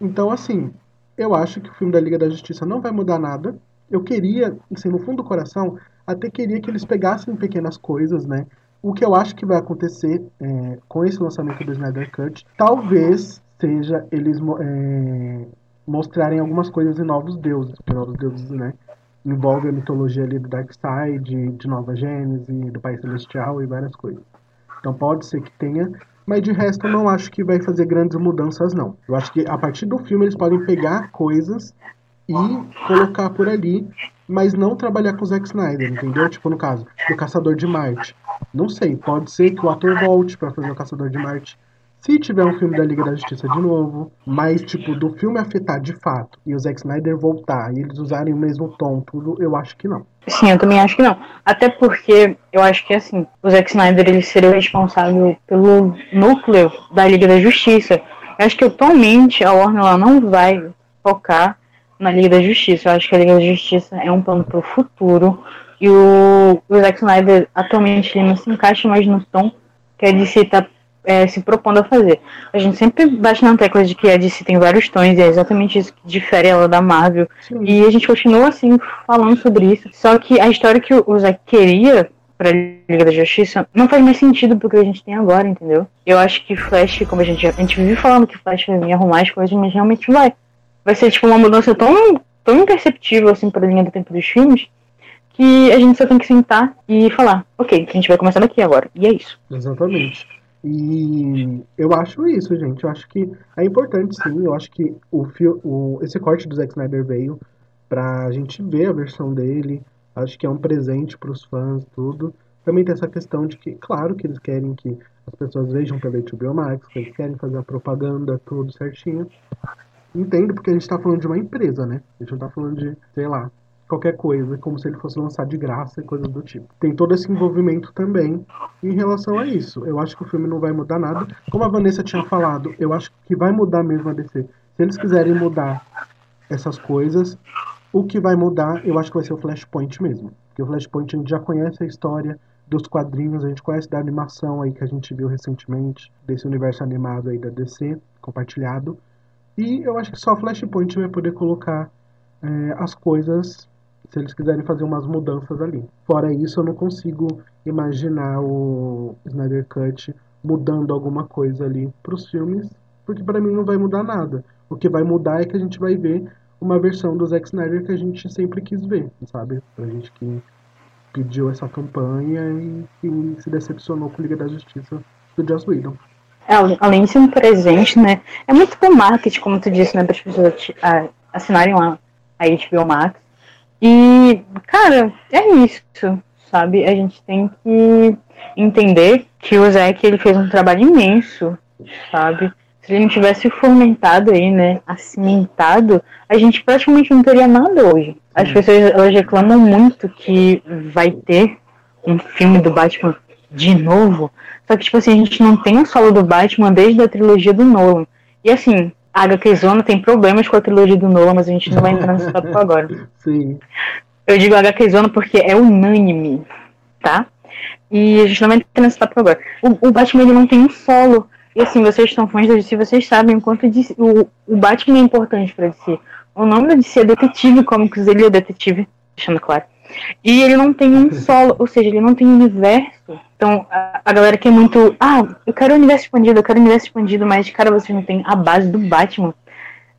Então, assim, eu acho que o filme da Liga da Justiça não vai mudar nada. Eu queria, assim, no fundo do coração, até queria que eles pegassem pequenas coisas, né? O que eu acho que vai acontecer é, com esse lançamento do Snyder Cut, talvez seja eles é, mostrarem algumas coisas em Novos Deuses, porque Novos Deuses, né, envolve a mitologia ali do Darkseid, de Nova Gênese, do Pai Celestial e várias coisas. Então pode ser que tenha, mas de resto eu não acho que vai fazer grandes mudanças não. Eu acho que a partir do filme eles podem pegar coisas e colocar por ali, mas não trabalhar com o Zack Snyder, entendeu? Tipo no caso do Caçador de Marte. Não sei, pode ser que o ator volte para fazer o Caçador de Marte se tiver um filme da Liga da Justiça de novo, mas, tipo, do filme afetar de fato e o Zack Snyder voltar e eles usarem o mesmo tom, tudo, eu acho que não. Sim, eu também acho que não. Até porque eu acho que, assim, o Zack Snyder ele seria responsável pelo núcleo da Liga da Justiça. Eu acho que atualmente a Warner ela não vai focar na Liga da Justiça. Eu acho que a Liga da Justiça é um plano para o futuro. E o, o Zack Snyder atualmente ele não se encaixa mais no tom que a DC está é, se propondo a fazer. A gente sempre bate na tecla de que a DC tem vários tons e é exatamente isso que difere ela da Marvel. Sim. E a gente continua assim falando sobre isso. Só que a história que o Zack queria pra Liga da Justiça não faz mais sentido pro que a gente tem agora, entendeu? Eu acho que Flash, como a gente, a gente vive falando que Flash vai vir arrumar as coisas, mas realmente vai. Vai ser tipo uma mudança tão, tão imperceptível assim pra linha do tempo dos filmes que a gente só tem que sentar e falar, ok, a gente vai começar daqui agora. E é isso. Exatamente. E eu acho isso, gente. Eu acho que é importante, sim. Eu acho que o, o esse corte do Zack Snyder veio pra gente ver a versão dele. Acho que é um presente pros fãs, tudo. Também tem essa questão de que, claro que eles querem que as pessoas vejam pelo HBO Max, que eles querem fazer a propaganda, tudo certinho. Entendo porque a gente tá falando de uma empresa, né? A gente não tá falando de, sei lá, qualquer coisa, como se ele fosse lançar de graça e coisas do tipo. Tem todo esse envolvimento também em relação a isso. Eu acho que o filme não vai mudar nada. Como a Vanessa tinha falado, eu acho que vai mudar mesmo a DC. Se eles quiserem mudar essas coisas, o que vai mudar, eu acho que vai ser o Flashpoint mesmo. Porque o Flashpoint a gente já conhece a história dos quadrinhos, a gente conhece da animação aí que a gente viu recentemente, desse universo animado aí da DC, compartilhado. E eu acho que só Flashpoint vai poder colocar é, as coisas se eles quiserem fazer umas mudanças ali. Fora isso, eu não consigo imaginar o Snyder Cut mudando alguma coisa ali para os filmes, porque para mim não vai mudar nada. O que vai mudar é que a gente vai ver uma versão do Zack Snyder que a gente sempre quis ver, sabe? Pra gente que pediu essa campanha e que se decepcionou com Liga da Justiça do Joss Whedon. É, além de ser um presente, né? É muito bom marketing, como tu disse, né? Para as pessoas assinarem lá a HBO Max. E, cara, é isso, sabe? A gente tem que entender que o Zack ele fez um trabalho imenso, sabe? Se ele não tivesse fomentado aí, né, acimentado, a gente praticamente não teria nada hoje. As pessoas elas reclamam muito que vai ter um filme do Batman de novo. Só que, tipo assim, a gente não tem o solo do Batman desde a trilogia do Nolan. E assim, a HQ Zona tem problemas com a trilogia do Nolan, mas a gente não vai entrar nesse tópico agora. Sim. Eu digo HQ Zona porque é unânime, tá? E a gente não vai entrar nesse tópico agora. O, o Batman ele não tem um solo. E assim, vocês estão fãs da DC, vocês sabem o quanto o, o Batman é importante pra DC. O nome da DC é Detetive Comics, ele é detetive, deixando claro. E ele não tem um solo, ou seja, ele não tem universo. Então, a, a galera que é muito. Ah, eu quero o universo expandido, eu quero o universo expandido, mas, cara, vocês não tem a base do Batman.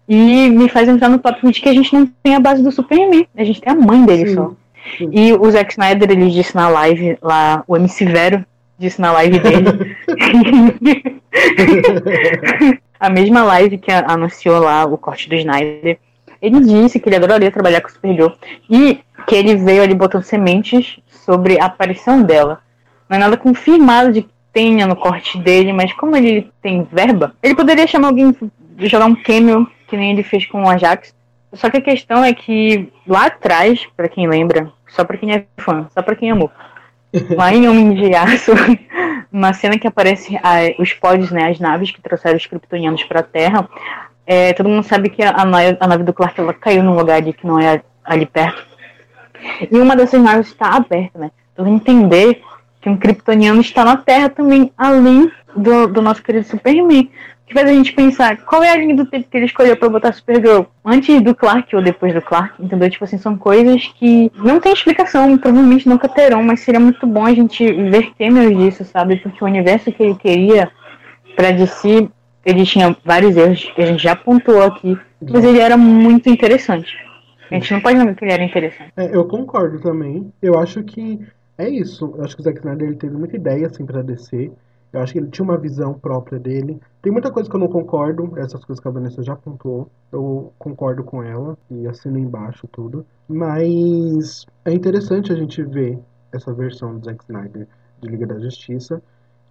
E me faz entrar no tópico de que a gente não tem a base do Superman. A gente tem a mãe dele sim, só. Sim. E o Zack Snyder, ele disse na live lá, o MC Vero disse na live dele. a mesma live que anunciou lá o corte do Snyder ele disse que ele adoraria trabalhar com Supergirl e que ele veio ali botando sementes sobre a aparição dela. Não é nada confirmado de que tenha no corte dele, mas como ele tem verba, ele poderia chamar alguém, jogar um cameo, que nem ele fez com o Ajax. Só que a questão é que lá atrás, para quem lembra, só para quem é fã, só para quem amou, lá em Homem de Aço, uma cena que aparece a, os pods, né, as naves que trouxeram os kryptonianos para a Terra, é, todo mundo sabe que a, a, nave do Clark ela caiu num lugar ali que não é ali perto. E uma dessas naves está aberta, né? Então entender que um kryptoniano está na Terra também, além do, do nosso querido Superman. Que faz a gente pensar qual é a linha do tempo que ele escolheu para botar Supergirl antes do Clark ou depois do Clark, entendeu? Tipo assim, são coisas que não tem explicação, provavelmente nunca terão, mas seria muito bom a gente ver temas disso, sabe? Porque o universo que ele queria para DC ele tinha vários erros que a gente já pontuou aqui, mas ele era muito interessante. A gente não pode negar que ele era interessante. É, eu concordo também. Eu acho que é isso. Eu acho que o Zack Snyder ele teve muita ideia assim para descer. Eu acho que ele tinha uma visão própria dele. Tem muita coisa que eu não concordo, essas coisas que a Vanessa já pontuou. Eu concordo com ela e assino embaixo tudo. Mas é interessante a gente ver essa versão do Zack Snyder de Liga da Justiça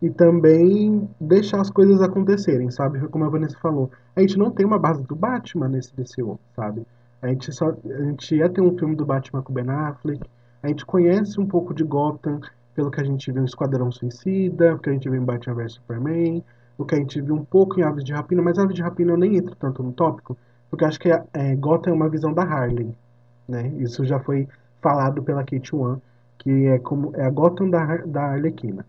e também deixar as coisas acontecerem, sabe? Como a Vanessa falou, a gente não tem uma base do Batman nesse DCU, sabe? A gente, só, a gente ia ter um filme do Batman com Ben Affleck, a gente conhece um pouco de Gotham pelo que a gente viu em Esquadrão Suicida, porque a gente viu em Batman vs Superman, o que a gente viu um pouco em Aves de Rapina, mas Aves de Rapina eu nem entro tanto no tópico, porque acho que é, Gotham é uma visão da Harley, né? Isso já foi falado pela Kate Wan, que é como é a Gotham da, da Arlequina.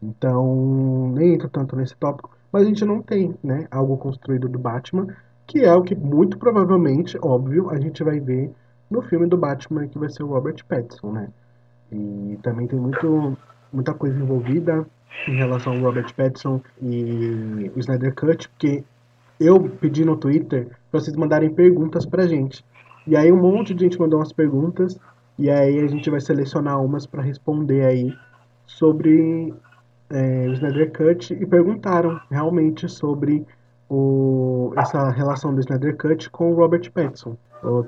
Então, nem entro tanto nesse tópico, mas a gente não tem, né, algo construído do Batman, que é o que muito provavelmente, óbvio, a gente vai ver no filme do Batman, que vai ser o Robert Pattinson, né? E também tem muito, muita coisa envolvida em relação ao Robert Pattinson e o Snyder Cut, porque eu pedi no Twitter para vocês mandarem perguntas pra gente. E aí um monte de gente mandou umas perguntas e aí a gente vai selecionar umas para responder aí sobre é, o Snyder Cut e perguntaram realmente sobre o, essa relação do Snyder Cut com o Robert Pattinson.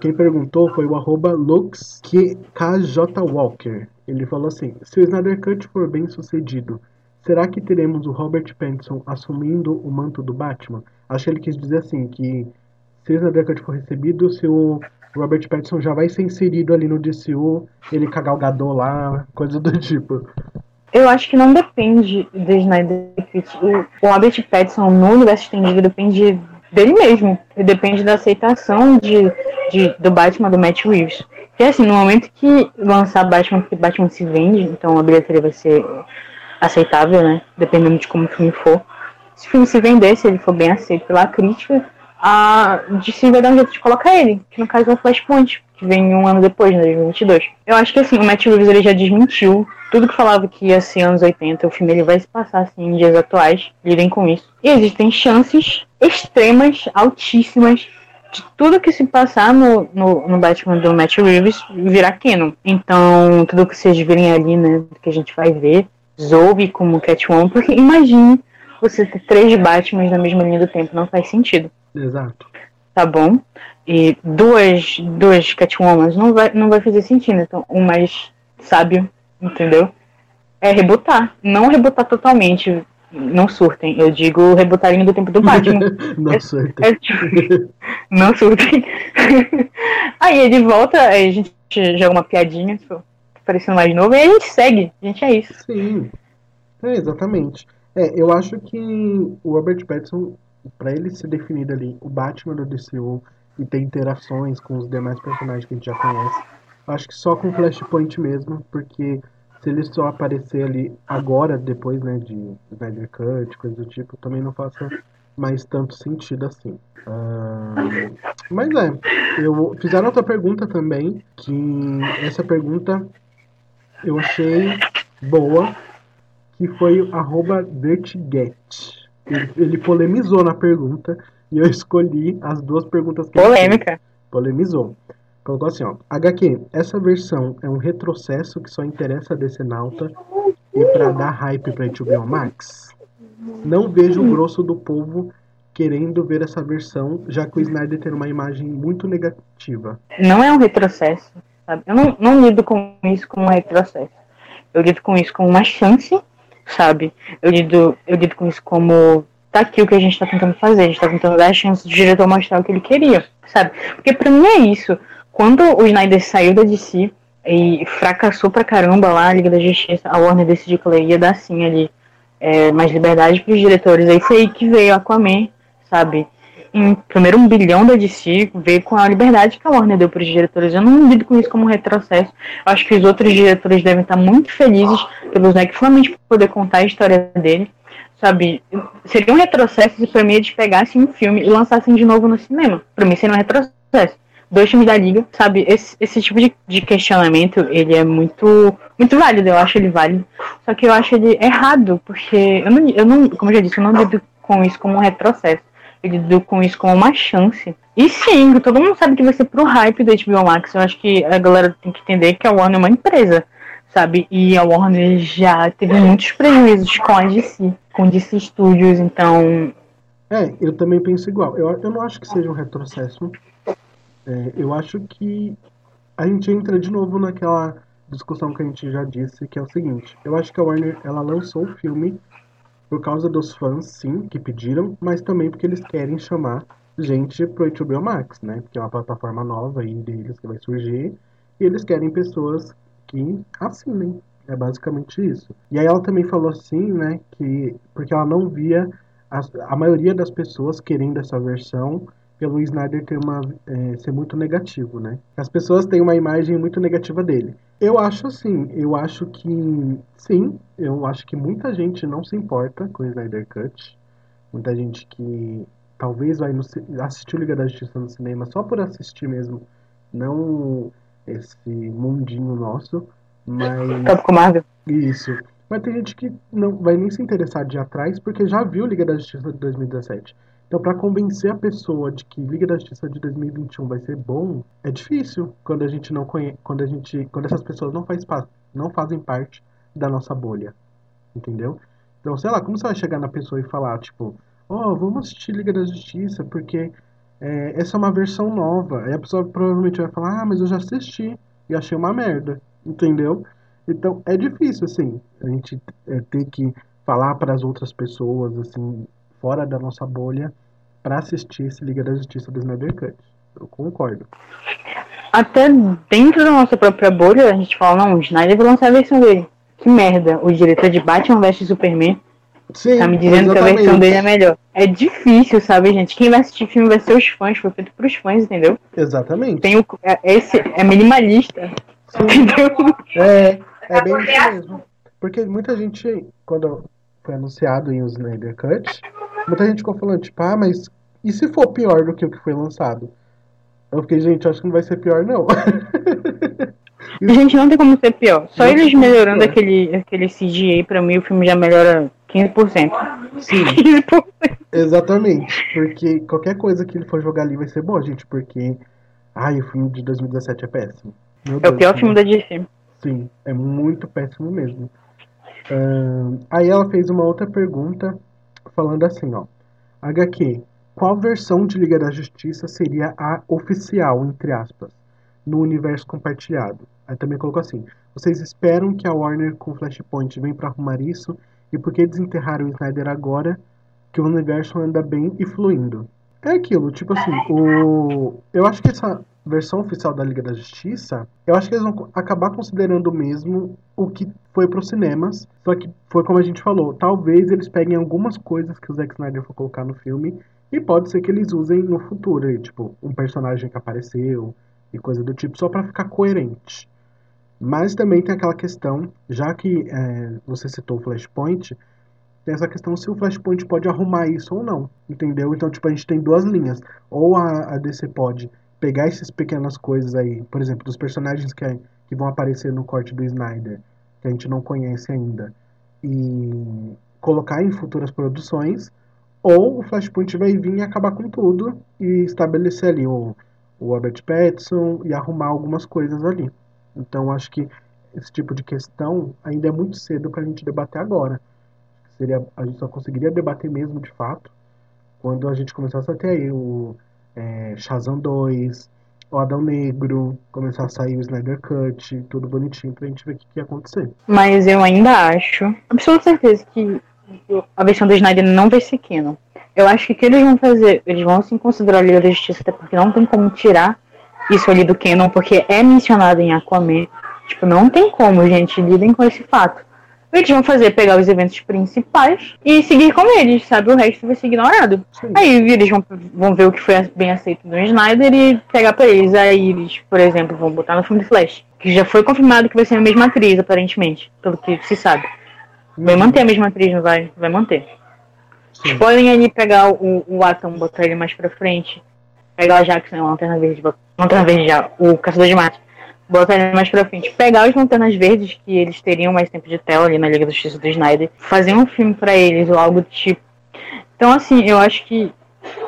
Quem perguntou foi o arroba LuxKJ Ele falou assim, se o Snyder Cut for bem sucedido, será que teremos o Robert Pattinson assumindo o manto do Batman? Acho que ele quis dizer assim, que se o Snyder Cut for recebido, se o Robert Pattinson já vai ser inserido ali no DCU, ele Gadot lá, coisa do tipo. Eu acho que não depende do Snyder Cut. O Robert Pattinson no universo estendido depende dele mesmo. Depende da aceitação de, de, do Batman do Matt Reeves. Porque assim, no momento que lançar Batman, porque Batman se vende, então a bilheteria vai ser aceitável, né? Dependendo de como o filme for. Se o filme se vender, se ele for bem aceito pela crítica, a DC vai dar um jeito de colocar ele, que no caso é o Flashpoint, que vem um ano depois, né, 2022. Eu acho que assim, o Matt Reeves ele já desmentiu tudo que falava que ia ser anos 80, o filme ele vai se passar assim em dias atuais, lidem com isso. E existem chances extremas, altíssimas, de tudo que se passar no, no, no Batman do Matt Reeves virar canon. Então, tudo que vocês virem ali, né, que a gente vai ver, Zoe como Catwoman, porque imagine você ter três Batmans na mesma linha do tempo, não faz sentido. Exato. Tá bom? E duas, duas Catwomans não vai, não vai fazer sentido. Então, o mais sábio, entendeu? É rebutar. Não rebutar totalmente. Não surtem. Eu digo rebutar a linha do tempo do Batman. não é, surtem. É, tipo, não surtem. aí ele volta, aí a gente joga uma piadinha, tipo, parecendo mais novo, e aí a gente segue. A gente é isso. Sim. É, exatamente. É, eu acho que o Robert Pattinson, para ele ser definido ali o Batman do DCU e ter interações com os demais personagens que a gente já conhece, acho que só com Flashpoint mesmo, porque se ele só aparecer ali agora, depois, né, de Snyder Cut, coisa do tipo, também não faça mais tanto sentido assim. Uh, mas é, eu fizeram outra pergunta também, que essa pergunta eu achei boa, que foi o arroba Vertiget. Ele, ele, polemizou na pergunta e eu escolhi as duas perguntas que Polêmica. Ele polemizou. Colocou assim, ó. HQ, essa versão é um retrocesso que só interessa a Decenalta e para dar hype pra HBO Max? Não vejo o grosso do povo querendo ver essa versão, já que o Snyder tem uma imagem muito negativa. Não é um retrocesso, sabe? Eu não, não lido com isso como um retrocesso. Eu lido com isso como uma chance sabe? Eu lido, eu lido com isso como tá aqui o que a gente tá tentando fazer, a gente tá tentando dar a chance do diretor mostrar o que ele queria, sabe? Porque pra mim é isso. Quando o Snyder saiu da DC e fracassou pra caramba lá a Liga da Justiça, a Warner decidiu que ela ia dar sim ali é, mais liberdade pros diretores. Aí foi aí que veio Aquaman, sabe? em primeiro um bilhão da DC veio com a liberdade que a Warner deu para os diretores. Eu não lido com isso como um retrocesso. Acho que os outros diretores devem estar muito felizes pelo Zack finalmente poder contar a história dele. Sabe, seria um retrocesso se para mim eles pegassem um filme e lançassem de novo no cinema. Para mim seria um retrocesso. Dois filmes da Liga, sabe? Esse, esse tipo de, de questionamento, ele é muito muito válido, eu acho ele válido. Só que eu acho ele errado, porque eu não, eu não como eu já disse, eu não lido com isso como um retrocesso ele deu com isso como uma chance. E sim, todo mundo sabe que vai ser pro hype do HBO Max. Eu acho que a galera tem que entender que a Warner é uma empresa, sabe? E a Warner já teve muitos prejuízos com a DC, com DC Studios, então. É, eu também penso igual. Eu, eu não acho que seja um retrocesso. É, eu acho que a gente entra de novo naquela discussão que a gente já disse, que é o seguinte. Eu acho que a Warner, ela lançou o filme por causa dos fãs, sim, que pediram, mas também porque eles querem chamar gente pro HBO Max, né? Porque é uma plataforma nova aí deles que vai surgir. E eles querem pessoas que assinem. É basicamente isso. E aí ela também falou assim, né? Que porque ela não via a, a maioria das pessoas querendo essa versão pelo Snyder ter uma, é, ser muito negativo, né? As pessoas têm uma imagem muito negativa dele. Eu acho assim, eu acho que sim, eu acho que muita gente não se importa com o Snyder Cut. Muita gente que talvez vai no, assistir o Liga da Justiça no cinema só por assistir mesmo, não esse mundinho nosso, mas Tópico Marvel. Isso. Mas tem gente que não vai nem se interessar de ir atrás porque já viu Liga da Justiça de 2017. Então, para convencer a pessoa de que Liga da Justiça de 2021 vai ser bom, é difícil quando a gente não conhece, quando a gente, quando essas pessoas não faz não fazem parte da nossa bolha, entendeu? Então, sei lá, como você vai chegar na pessoa e falar, tipo, oh, vamos assistir Liga da Justiça porque é, essa é uma versão nova. Aí a pessoa provavelmente vai falar, ah, mas eu já assisti e achei uma merda, entendeu? Então, é difícil, assim, a gente é, ter que falar para as outras pessoas, assim, fora da nossa bolha, pra assistir esse Liga da Justiça do Snyder Cut. Eu concordo. Até dentro da nossa própria bolha, a gente fala, não, o Snyder vai lançar a versão dele. Que merda, o diretor de Batman vs Superman Sim, tá me dizendo que a exatamente. versão dele é melhor. É difícil, sabe, gente? Quem vai assistir filme vai ser os fãs, foi feito pros fãs, entendeu? Exatamente. Tem o, é, esse é minimalista, entendeu? É, é bem isso mesmo. Porque muita gente, quando foi anunciado em o Snyder Cut, muita gente ficou falando, tipo, ah, mas e se for pior do que o que foi lançado? Eu fiquei, gente, acho que não vai ser pior, não. Gente, não tem como ser pior. Só Não eles melhorando pior. aquele, aquele CGI, pra mim, o filme já melhora 15%. Sim, 15%. exatamente. Porque qualquer coisa que ele for jogar ali vai ser boa, gente, porque. Ai, o filme de 2017 é péssimo. Meu É o Deus, pior como- filme da DC. Sim, é muito péssimo mesmo. Ahn, aí ela fez uma outra pergunta, falando assim, ó. HQ, qual versão de Liga da Justiça seria a oficial, entre aspas, no universo compartilhado? Aí também colocou assim, vocês esperam que a Warner com Flashpoint venha pra arrumar isso? E por que desenterraram o Snyder agora que o universo anda bem e fluindo? É aquilo, tipo assim, o... eu acho que essa versão oficial da Liga da Justiça, eu acho que eles vão acabar considerando mesmo o que foi pros cinemas, só que foi como a gente falou, talvez eles peguem algumas coisas que o Zack Snyder for colocar no filme e pode ser que eles usem no futuro, tipo, um personagem que apareceu e coisa do tipo, só pra ficar coerente. Mas também tem aquela questão, já que é, você citou o Flashpoint, tem essa questão se o Flashpoint pode arrumar isso ou não, entendeu? Então, tipo, a gente tem duas linhas. Ou a, a DC pode pegar essas pequenas coisas aí, por exemplo, dos personagens que, que vão aparecer no corte do Snyder, que a gente não conhece ainda, e colocar em futuras produções, ou o Flashpoint vai vir e acabar com tudo e estabelecer ali o, o Robert Pattinson e arrumar algumas coisas ali. Então, acho que esse tipo de questão ainda é muito cedo para a gente debater agora. Seria, a gente só conseguiria debater mesmo de fato quando a gente começasse a ter aí o é, Shazam 2, o Adão Negro, começar a sair o Snyder Cut, tudo bonitinho pra gente ver o que, que ia acontecer. Mas eu ainda acho, absoluta certeza, que a versão do Snyder não vai ser canon. Eu acho que o que eles vão fazer, eles vão sim considerar a Liga da Justiça, até porque não tem como tirar isso ali do canon, porque é mencionado em Aquaman. Tipo, não tem como, gente, lidem com esse fato. Eles vão fazer é pegar os eventos principais e seguir com eles, sabe? O resto vai ser ignorado. Sim. Aí eles vão, vão ver o que foi bem aceito no Snyder e pegar pra eles. Aí eles, por exemplo, vão botar no filme do Flash. Que já foi confirmado que vai ser a mesma atriz, aparentemente. Pelo que se sabe. Vai manter a mesma atriz, não vai? Vai manter. Sim. Podem ali pegar o, o Atom, botar ele mais pra frente. Pegar o Jackson, a Lanterna Verde, Lanterna Verde já, o Caçador de Marte. Botar ele mais pra frente. Pegar os Lanternas Verdes, que eles teriam mais tempo de tela ali na Liga da Justiça do Snyder. Fazer um filme pra eles, ou algo do tipo. Então, assim, eu acho que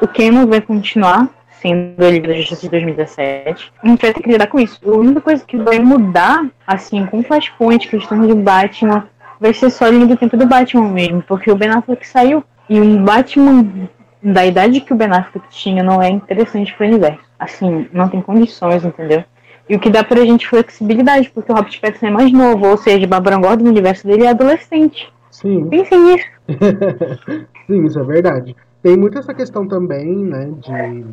o Canon vai continuar sendo a Liga da Justiça de 2017. A gente vai ter que lidar com isso. A única coisa que vai mudar, assim, com o Flashpoint, questão de Batman, vai ser só a linha do tempo do Batman mesmo, porque o Ben Affleck saiu. E um Batman da idade que o Ben Affleck tinha não é interessante pro universo. Assim, não tem condições, entendeu? E o que dá pra gente flexibilidade, porque o Robert Pattinson é mais novo, ou seja, Barbara Gordon no universo dele é adolescente. Sim. Pensem nisso. Sim, isso é verdade. Tem muito essa questão também, né, de...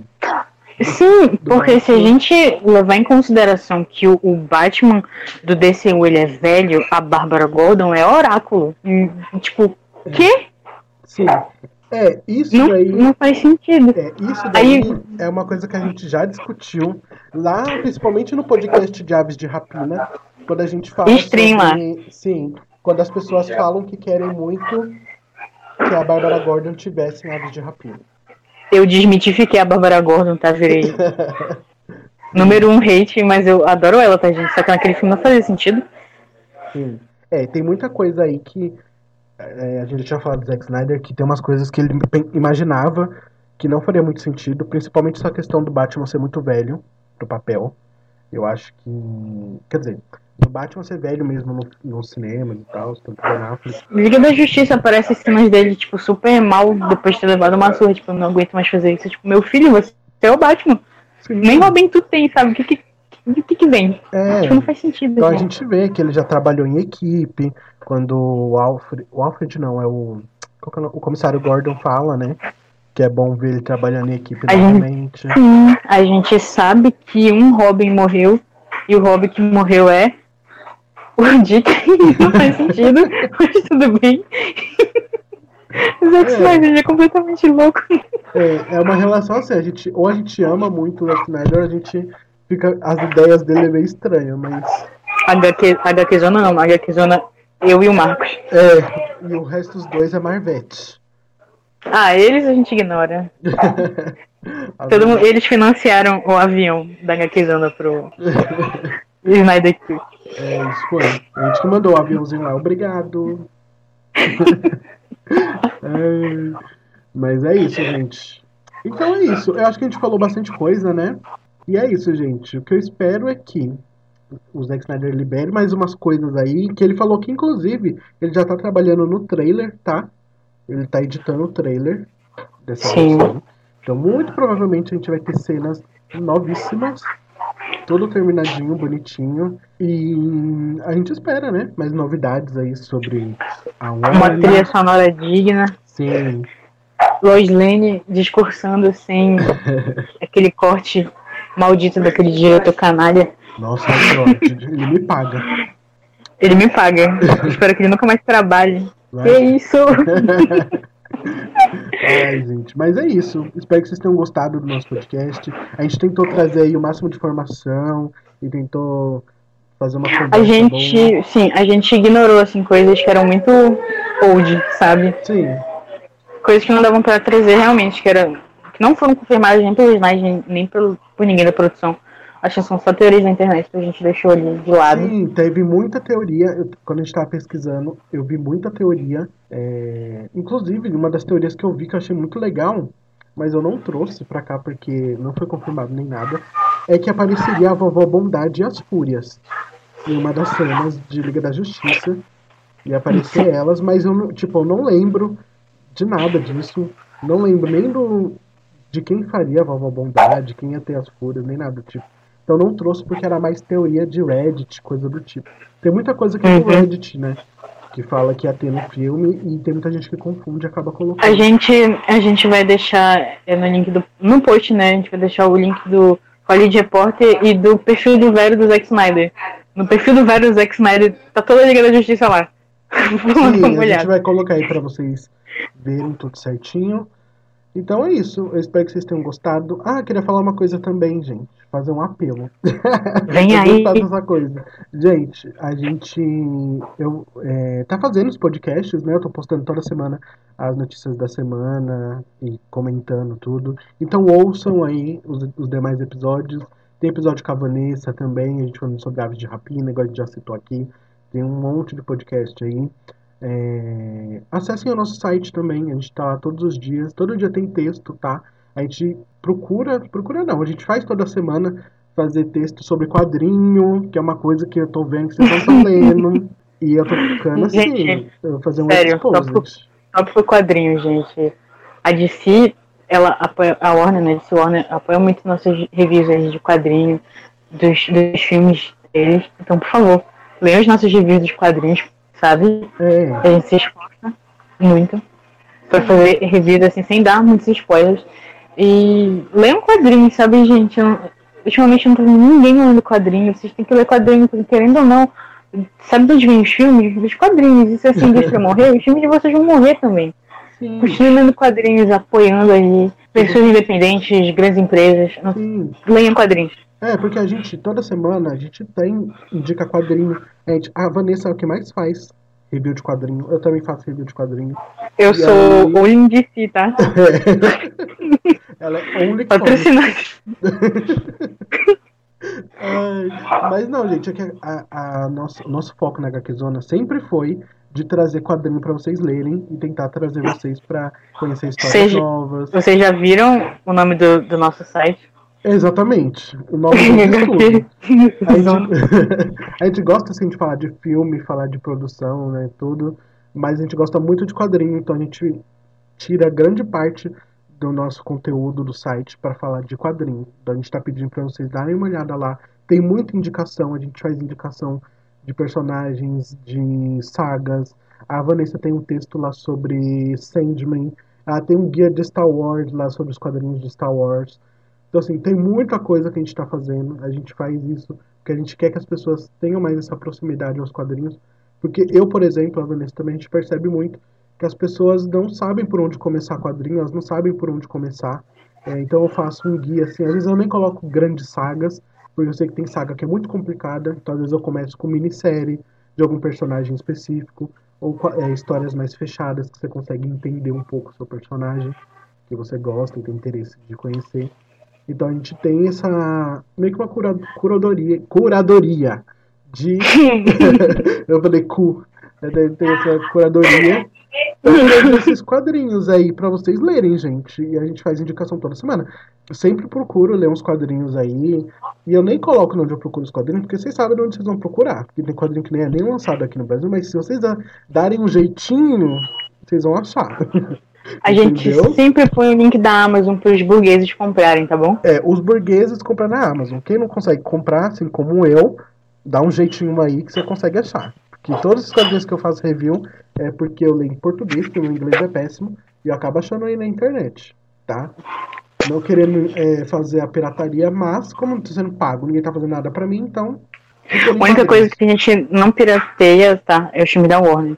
Sim, porque se a gente levar em consideração que o, o Batman do DCU ele é velho, a Bárbara Gordon é oráculo. E, tipo, quê? Sim. É, isso Não, daí... não faz sentido. É, isso daí Aí- é uma coisa que a gente já discutiu lá, principalmente no podcast de Aves de Rapina, quando a gente fala Stream lá. sobre... Sim, quando as pessoas falam que querem muito que a Bárbara Gordon tivesse em Aves de Rapina. Eu desmitifiquei a Bárbara Gordon, tá? Virei número um hate, mas eu adoro ela, tá, gente? Só que naquele filme não fazia sentido. Sim. É, tem muita coisa aí que é, a gente tinha falado do Zack Snyder, que tem umas coisas que ele imaginava que não faria muito sentido, principalmente essa questão do Batman ser muito velho pro papel. Eu acho que. Quer dizer, do Batman ser velho mesmo no, no cinema e tal, tanto Ben Affleck. Liga da Justiça aparece cenas dele, tipo, super mal depois de ter levado uma surra. Tipo, eu não aguento mais fazer isso. Tipo, meu filho, você é o Batman. Sim. Nem Robin tu tem, sabe? O que que, o que, que vem? É, Tipo, não faz sentido. então a gente. gente vê que ele já trabalhou em equipe, quando o Alfred. O Alfred não, é o. que é o comissário Gordon fala, né? que é bom ver ele trabalhando em equipe A gente- novamente. Sim, a gente sabe que um Robin morreu e o Robin que morreu é o Dick. Não faz sentido, mas tudo bem. O Zack É. Snyder é completamente louco. É, é uma relação assim, a gente, ou a gente ama muito o Zack Snyder, ou a gente fica. As ideias dele é meio estranhas, mas. HQ, HQ Zona não, HQ Zona eu e o Marcos. É, e o resto dos dois é Marvete. Ah, eles a gente ignora. Todo mundo, eles financiaram o avião da HQ Zona pro Snyder Cut. É, isso foi. A gente que mandou o aviãozinho lá, obrigado. É, mas é isso, gente. Então é isso. Eu acho que a gente falou bastante coisa, né? E é isso, gente. O que eu espero é que o Zack Snyder libere mais umas coisas aí. Que ele falou que, inclusive, ele já tá trabalhando no trailer, tá? Ele tá editando o trailer dessa Sim. versão. Então, muito provavelmente a gente vai ter cenas novíssimas. Todo terminadinho, bonitinho. E a gente espera, né? Mais novidades aí sobre a Uma Warner. trilha sonora digna. Sim, Lois Lane discursando sem aquele corte maldito daquele diretor canalha. nossa, ele me paga. Ele me paga. Espero que ele nunca mais trabalhe. Vai. Que isso? Ai, gente, mas é isso. Espero que vocês tenham gostado do nosso podcast. A gente tentou trazer aí o máximo de informação e tentou fazer uma conversa A gente, boa. sim, a gente ignorou assim coisas que eram muito old, sabe? Sim, Coisas que não davam pra trazer realmente, que era não foram confirmadas nem pelo Snyder, nem pelo, por ninguém da produção. Acho que são só teorias da internet que a gente deixou ali de lado. sim, teve muita teoria. Eu- quando a gente tava pesquisando, eu vi muita teoria. é, Inclusive, uma das teorias que eu vi que eu achei muito legal, mas eu não trouxe pra cá porque não foi confirmado nem nada, é que apareceria a vovó Bondade e as Fúrias em uma das cenas de Liga da Justiça. Ia aparecer elas, mas eu tipo, eu não lembro de nada disso. Não lembro nem do de quem faria a vovó Bondade, quem ia ter as fúrias, nem nada do tipo. Então não trouxe porque era mais teoria de Reddit, coisa do tipo. Tem muita coisa que é do Uhum. Reddit, né? Que fala que ia ter no filme e tem muita gente que confunde e acaba colocando. A gente, a gente vai deixar é, no link do. No post, né? A gente vai deixar o link do Hollywood Reporter e do perfil do velho do Zack Snyder. No perfil do velho do Zack Snyder tá toda a Liga da Justiça lá. Sim, a gente vai colocar aí pra vocês verem tudo certinho. Então é isso. Eu espero que vocês tenham gostado. Ah, queria falar uma coisa também, gente. Fazer um apelo. Vem aí. dessa coisa. Gente, a gente. Eu, é, tá fazendo os podcasts, né? Eu tô postando toda semana as notícias da semana e comentando tudo. Então ouçam aí os, os demais episódios. Tem episódio com a Vanessa também, a gente falando sobre aves de rapina, igual a gente já citou aqui. Tem um monte de podcast aí. É, acessem o nosso site também, a gente tá lá todos os dias. Todo dia tem texto, tá? A gente procura, procura não, a gente faz toda semana fazer texto sobre quadrinho, que é uma coisa que eu tô vendo que vocês não estão lendo. E eu tô ficando assim, Gente, eu vou fazer um sério, exposit. Só pro quadrinho, gente. A DC, ela apoia, a Warner, né? DC Warner apoia muito nossas reviews aí de quadrinho, dos, dos filmes deles. Então, por favor, leiam os nossos reviews dos quadrinhos, sabe? É, A gente se esforça muito pra fazer reviews assim, sem dar muitos spoilers. E leiam quadrinhos, sabe, gente? Eu, ultimamente não vendo ninguém lendo quadrinhos. Vocês têm que ler quadrinhos, porque querendo ou não, sabe de onde vem os filmes? Dos quadrinhos. E se essa indústria morrer, os filmes de vocês vão morrer também. sim, Continuem lendo quadrinhos, apoiando aí pessoas independentes, grandes empresas. Sim. Leiam quadrinhos. É, porque a gente, toda semana, a gente tem, indica quadrinho. A, gente, a Vanessa é o que mais faz review de quadrinho. Eu também faço review de quadrinho. Eu E sou aí? o Indici, tá? Ela é only. Ai, mas não, gente, é que a, a nosso, o nosso foco na HQ Zona sempre foi de trazer quadrinho pra vocês lerem e tentar trazer vocês pra conhecer histórias Seja- novas. Vocês já viram o nome do, do nosso site? Exatamente. O nome do tudo. A gente, a gente gosta assim de falar de filme, falar de produção, né, tudo, mas a gente gosta muito de quadrinho, então a gente tira grande parte do nosso conteúdo do site para falar de quadrinho. Então a gente está pedindo para vocês darem uma olhada lá. Tem muita indicação, a gente faz indicação de personagens, de sagas. A Vanessa tem um texto lá sobre Sandman. Ah, tem um guia de Star Wars lá sobre os quadrinhos de Star Wars. Então, assim, tem muita coisa que a gente está fazendo. A gente faz isso porque a gente quer que as pessoas tenham mais essa proximidade aos quadrinhos. Porque eu, por exemplo, a Vanessa também, a gente percebe muito que as pessoas não sabem por onde começar quadrinhos, elas não sabem por onde começar. É, então eu faço um guia, assim, às vezes eu nem coloco grandes sagas, porque eu sei que tem saga que é muito complicada, então às vezes eu começo com minissérie de algum personagem específico, ou é, histórias mais fechadas, que você consegue entender um pouco o seu personagem, que você gosta e tem interesse de conhecer. Então a gente tem essa meio que uma cura, curadoria, curadoria de. eu falei cu. Tem essa curadoria esses quadrinhos aí para vocês lerem, gente. E a gente faz indicação toda semana. Eu sempre procuro ler uns quadrinhos aí. E eu nem coloco onde eu procuro os quadrinhos, porque vocês sabem onde vocês vão procurar. Porque tem quadrinho que nem é nem lançado aqui no Brasil, mas se vocês darem um jeitinho, vocês vão achar. A gente sempre põe o link da Amazon para os burgueses comprarem, tá bom? É, os burgueses compram na Amazon. Quem não consegue comprar, assim como eu, dá um jeitinho aí que você consegue achar. Porque todos os quadrinhos que eu faço review é porque eu leio em português, porque o inglês é péssimo, e eu acabo achando aí na internet, tá? Não querendo é, fazer a pirataria, mas como não tô sendo pago, ninguém tá fazendo nada pra mim, então. A única coisa que a gente não pirateia, tá? É o filme da Warner.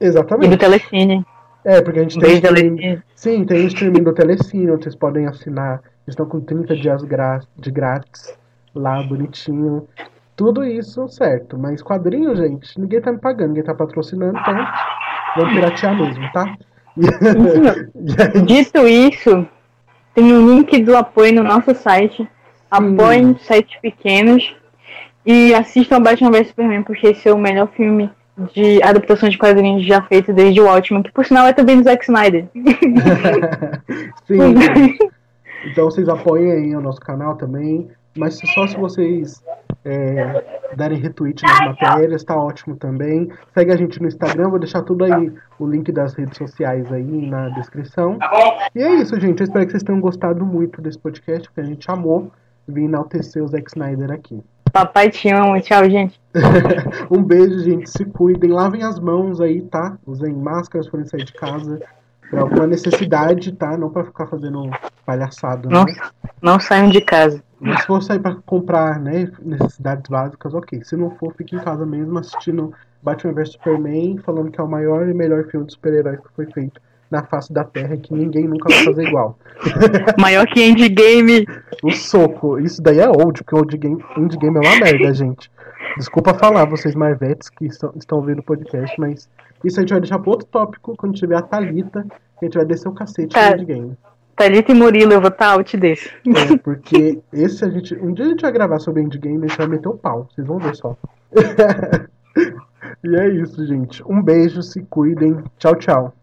Exatamente. E do Telecine. É, porque a gente tem. Streaming, sim, tem o streaming do Telecine, vocês podem assinar. Eles estão com 30 dias de grátis lá, bonitinho. Tudo isso certo, mas quadrinho, gente, ninguém tá me pagando, ninguém tá patrocinando, então vamos piratear mesmo, tá? Dito isso, tem um link do apoio no nosso site. Apoiem sites pequenos e assistam Batman vs Superman, porque esse é o melhor filme de adaptação de quadrinhos já feito desde o Watchmen, que por sinal é também do Zack Snyder. Sim. então vocês apoiem aí o nosso canal também, mas só se vocês é, darem retweet nas matérias, tá ótimo também. Segue a gente no Instagram, vou deixar tudo aí, o link das redes sociais aí na descrição. E é isso, gente. Eu espero que vocês tenham gostado muito desse podcast, porque a gente amou vir enaltecer o Zack Snyder aqui. Papai te amo, tchau, gente. um beijo, gente. Se cuidem, lavem as mãos aí, tá? Usem máscaras quando sair de casa. Por alguma necessidade, tá? Não pra ficar fazendo palhaçada. Não, né? não saiam de casa. Mas se for sair pra comprar, né, necessidades básicas, ok. Se não for, fique em casa mesmo assistindo Batman vs Superman, falando que é o maior e melhor filme de super-heróis que foi feito na face da Terra que ninguém nunca vai fazer igual. Maior que Endgame. o soco. Isso daí é old, porque o Endgame, Endgame é uma merda, gente. Desculpa falar, vocês marvetes que estão, estão ouvindo o podcast, mas isso a gente vai deixar para outro tópico quando tiver a Thalita, que a gente vai descer o cacete tá. no Endgame. Thalita e Murilo, eu vou estar out desse. É, porque esse a gente. Um dia a gente vai gravar sobre Endgame e a gente vai meter o pau. Vocês vão ver só. e é isso, gente. Um beijo, se cuidem. Tchau, tchau.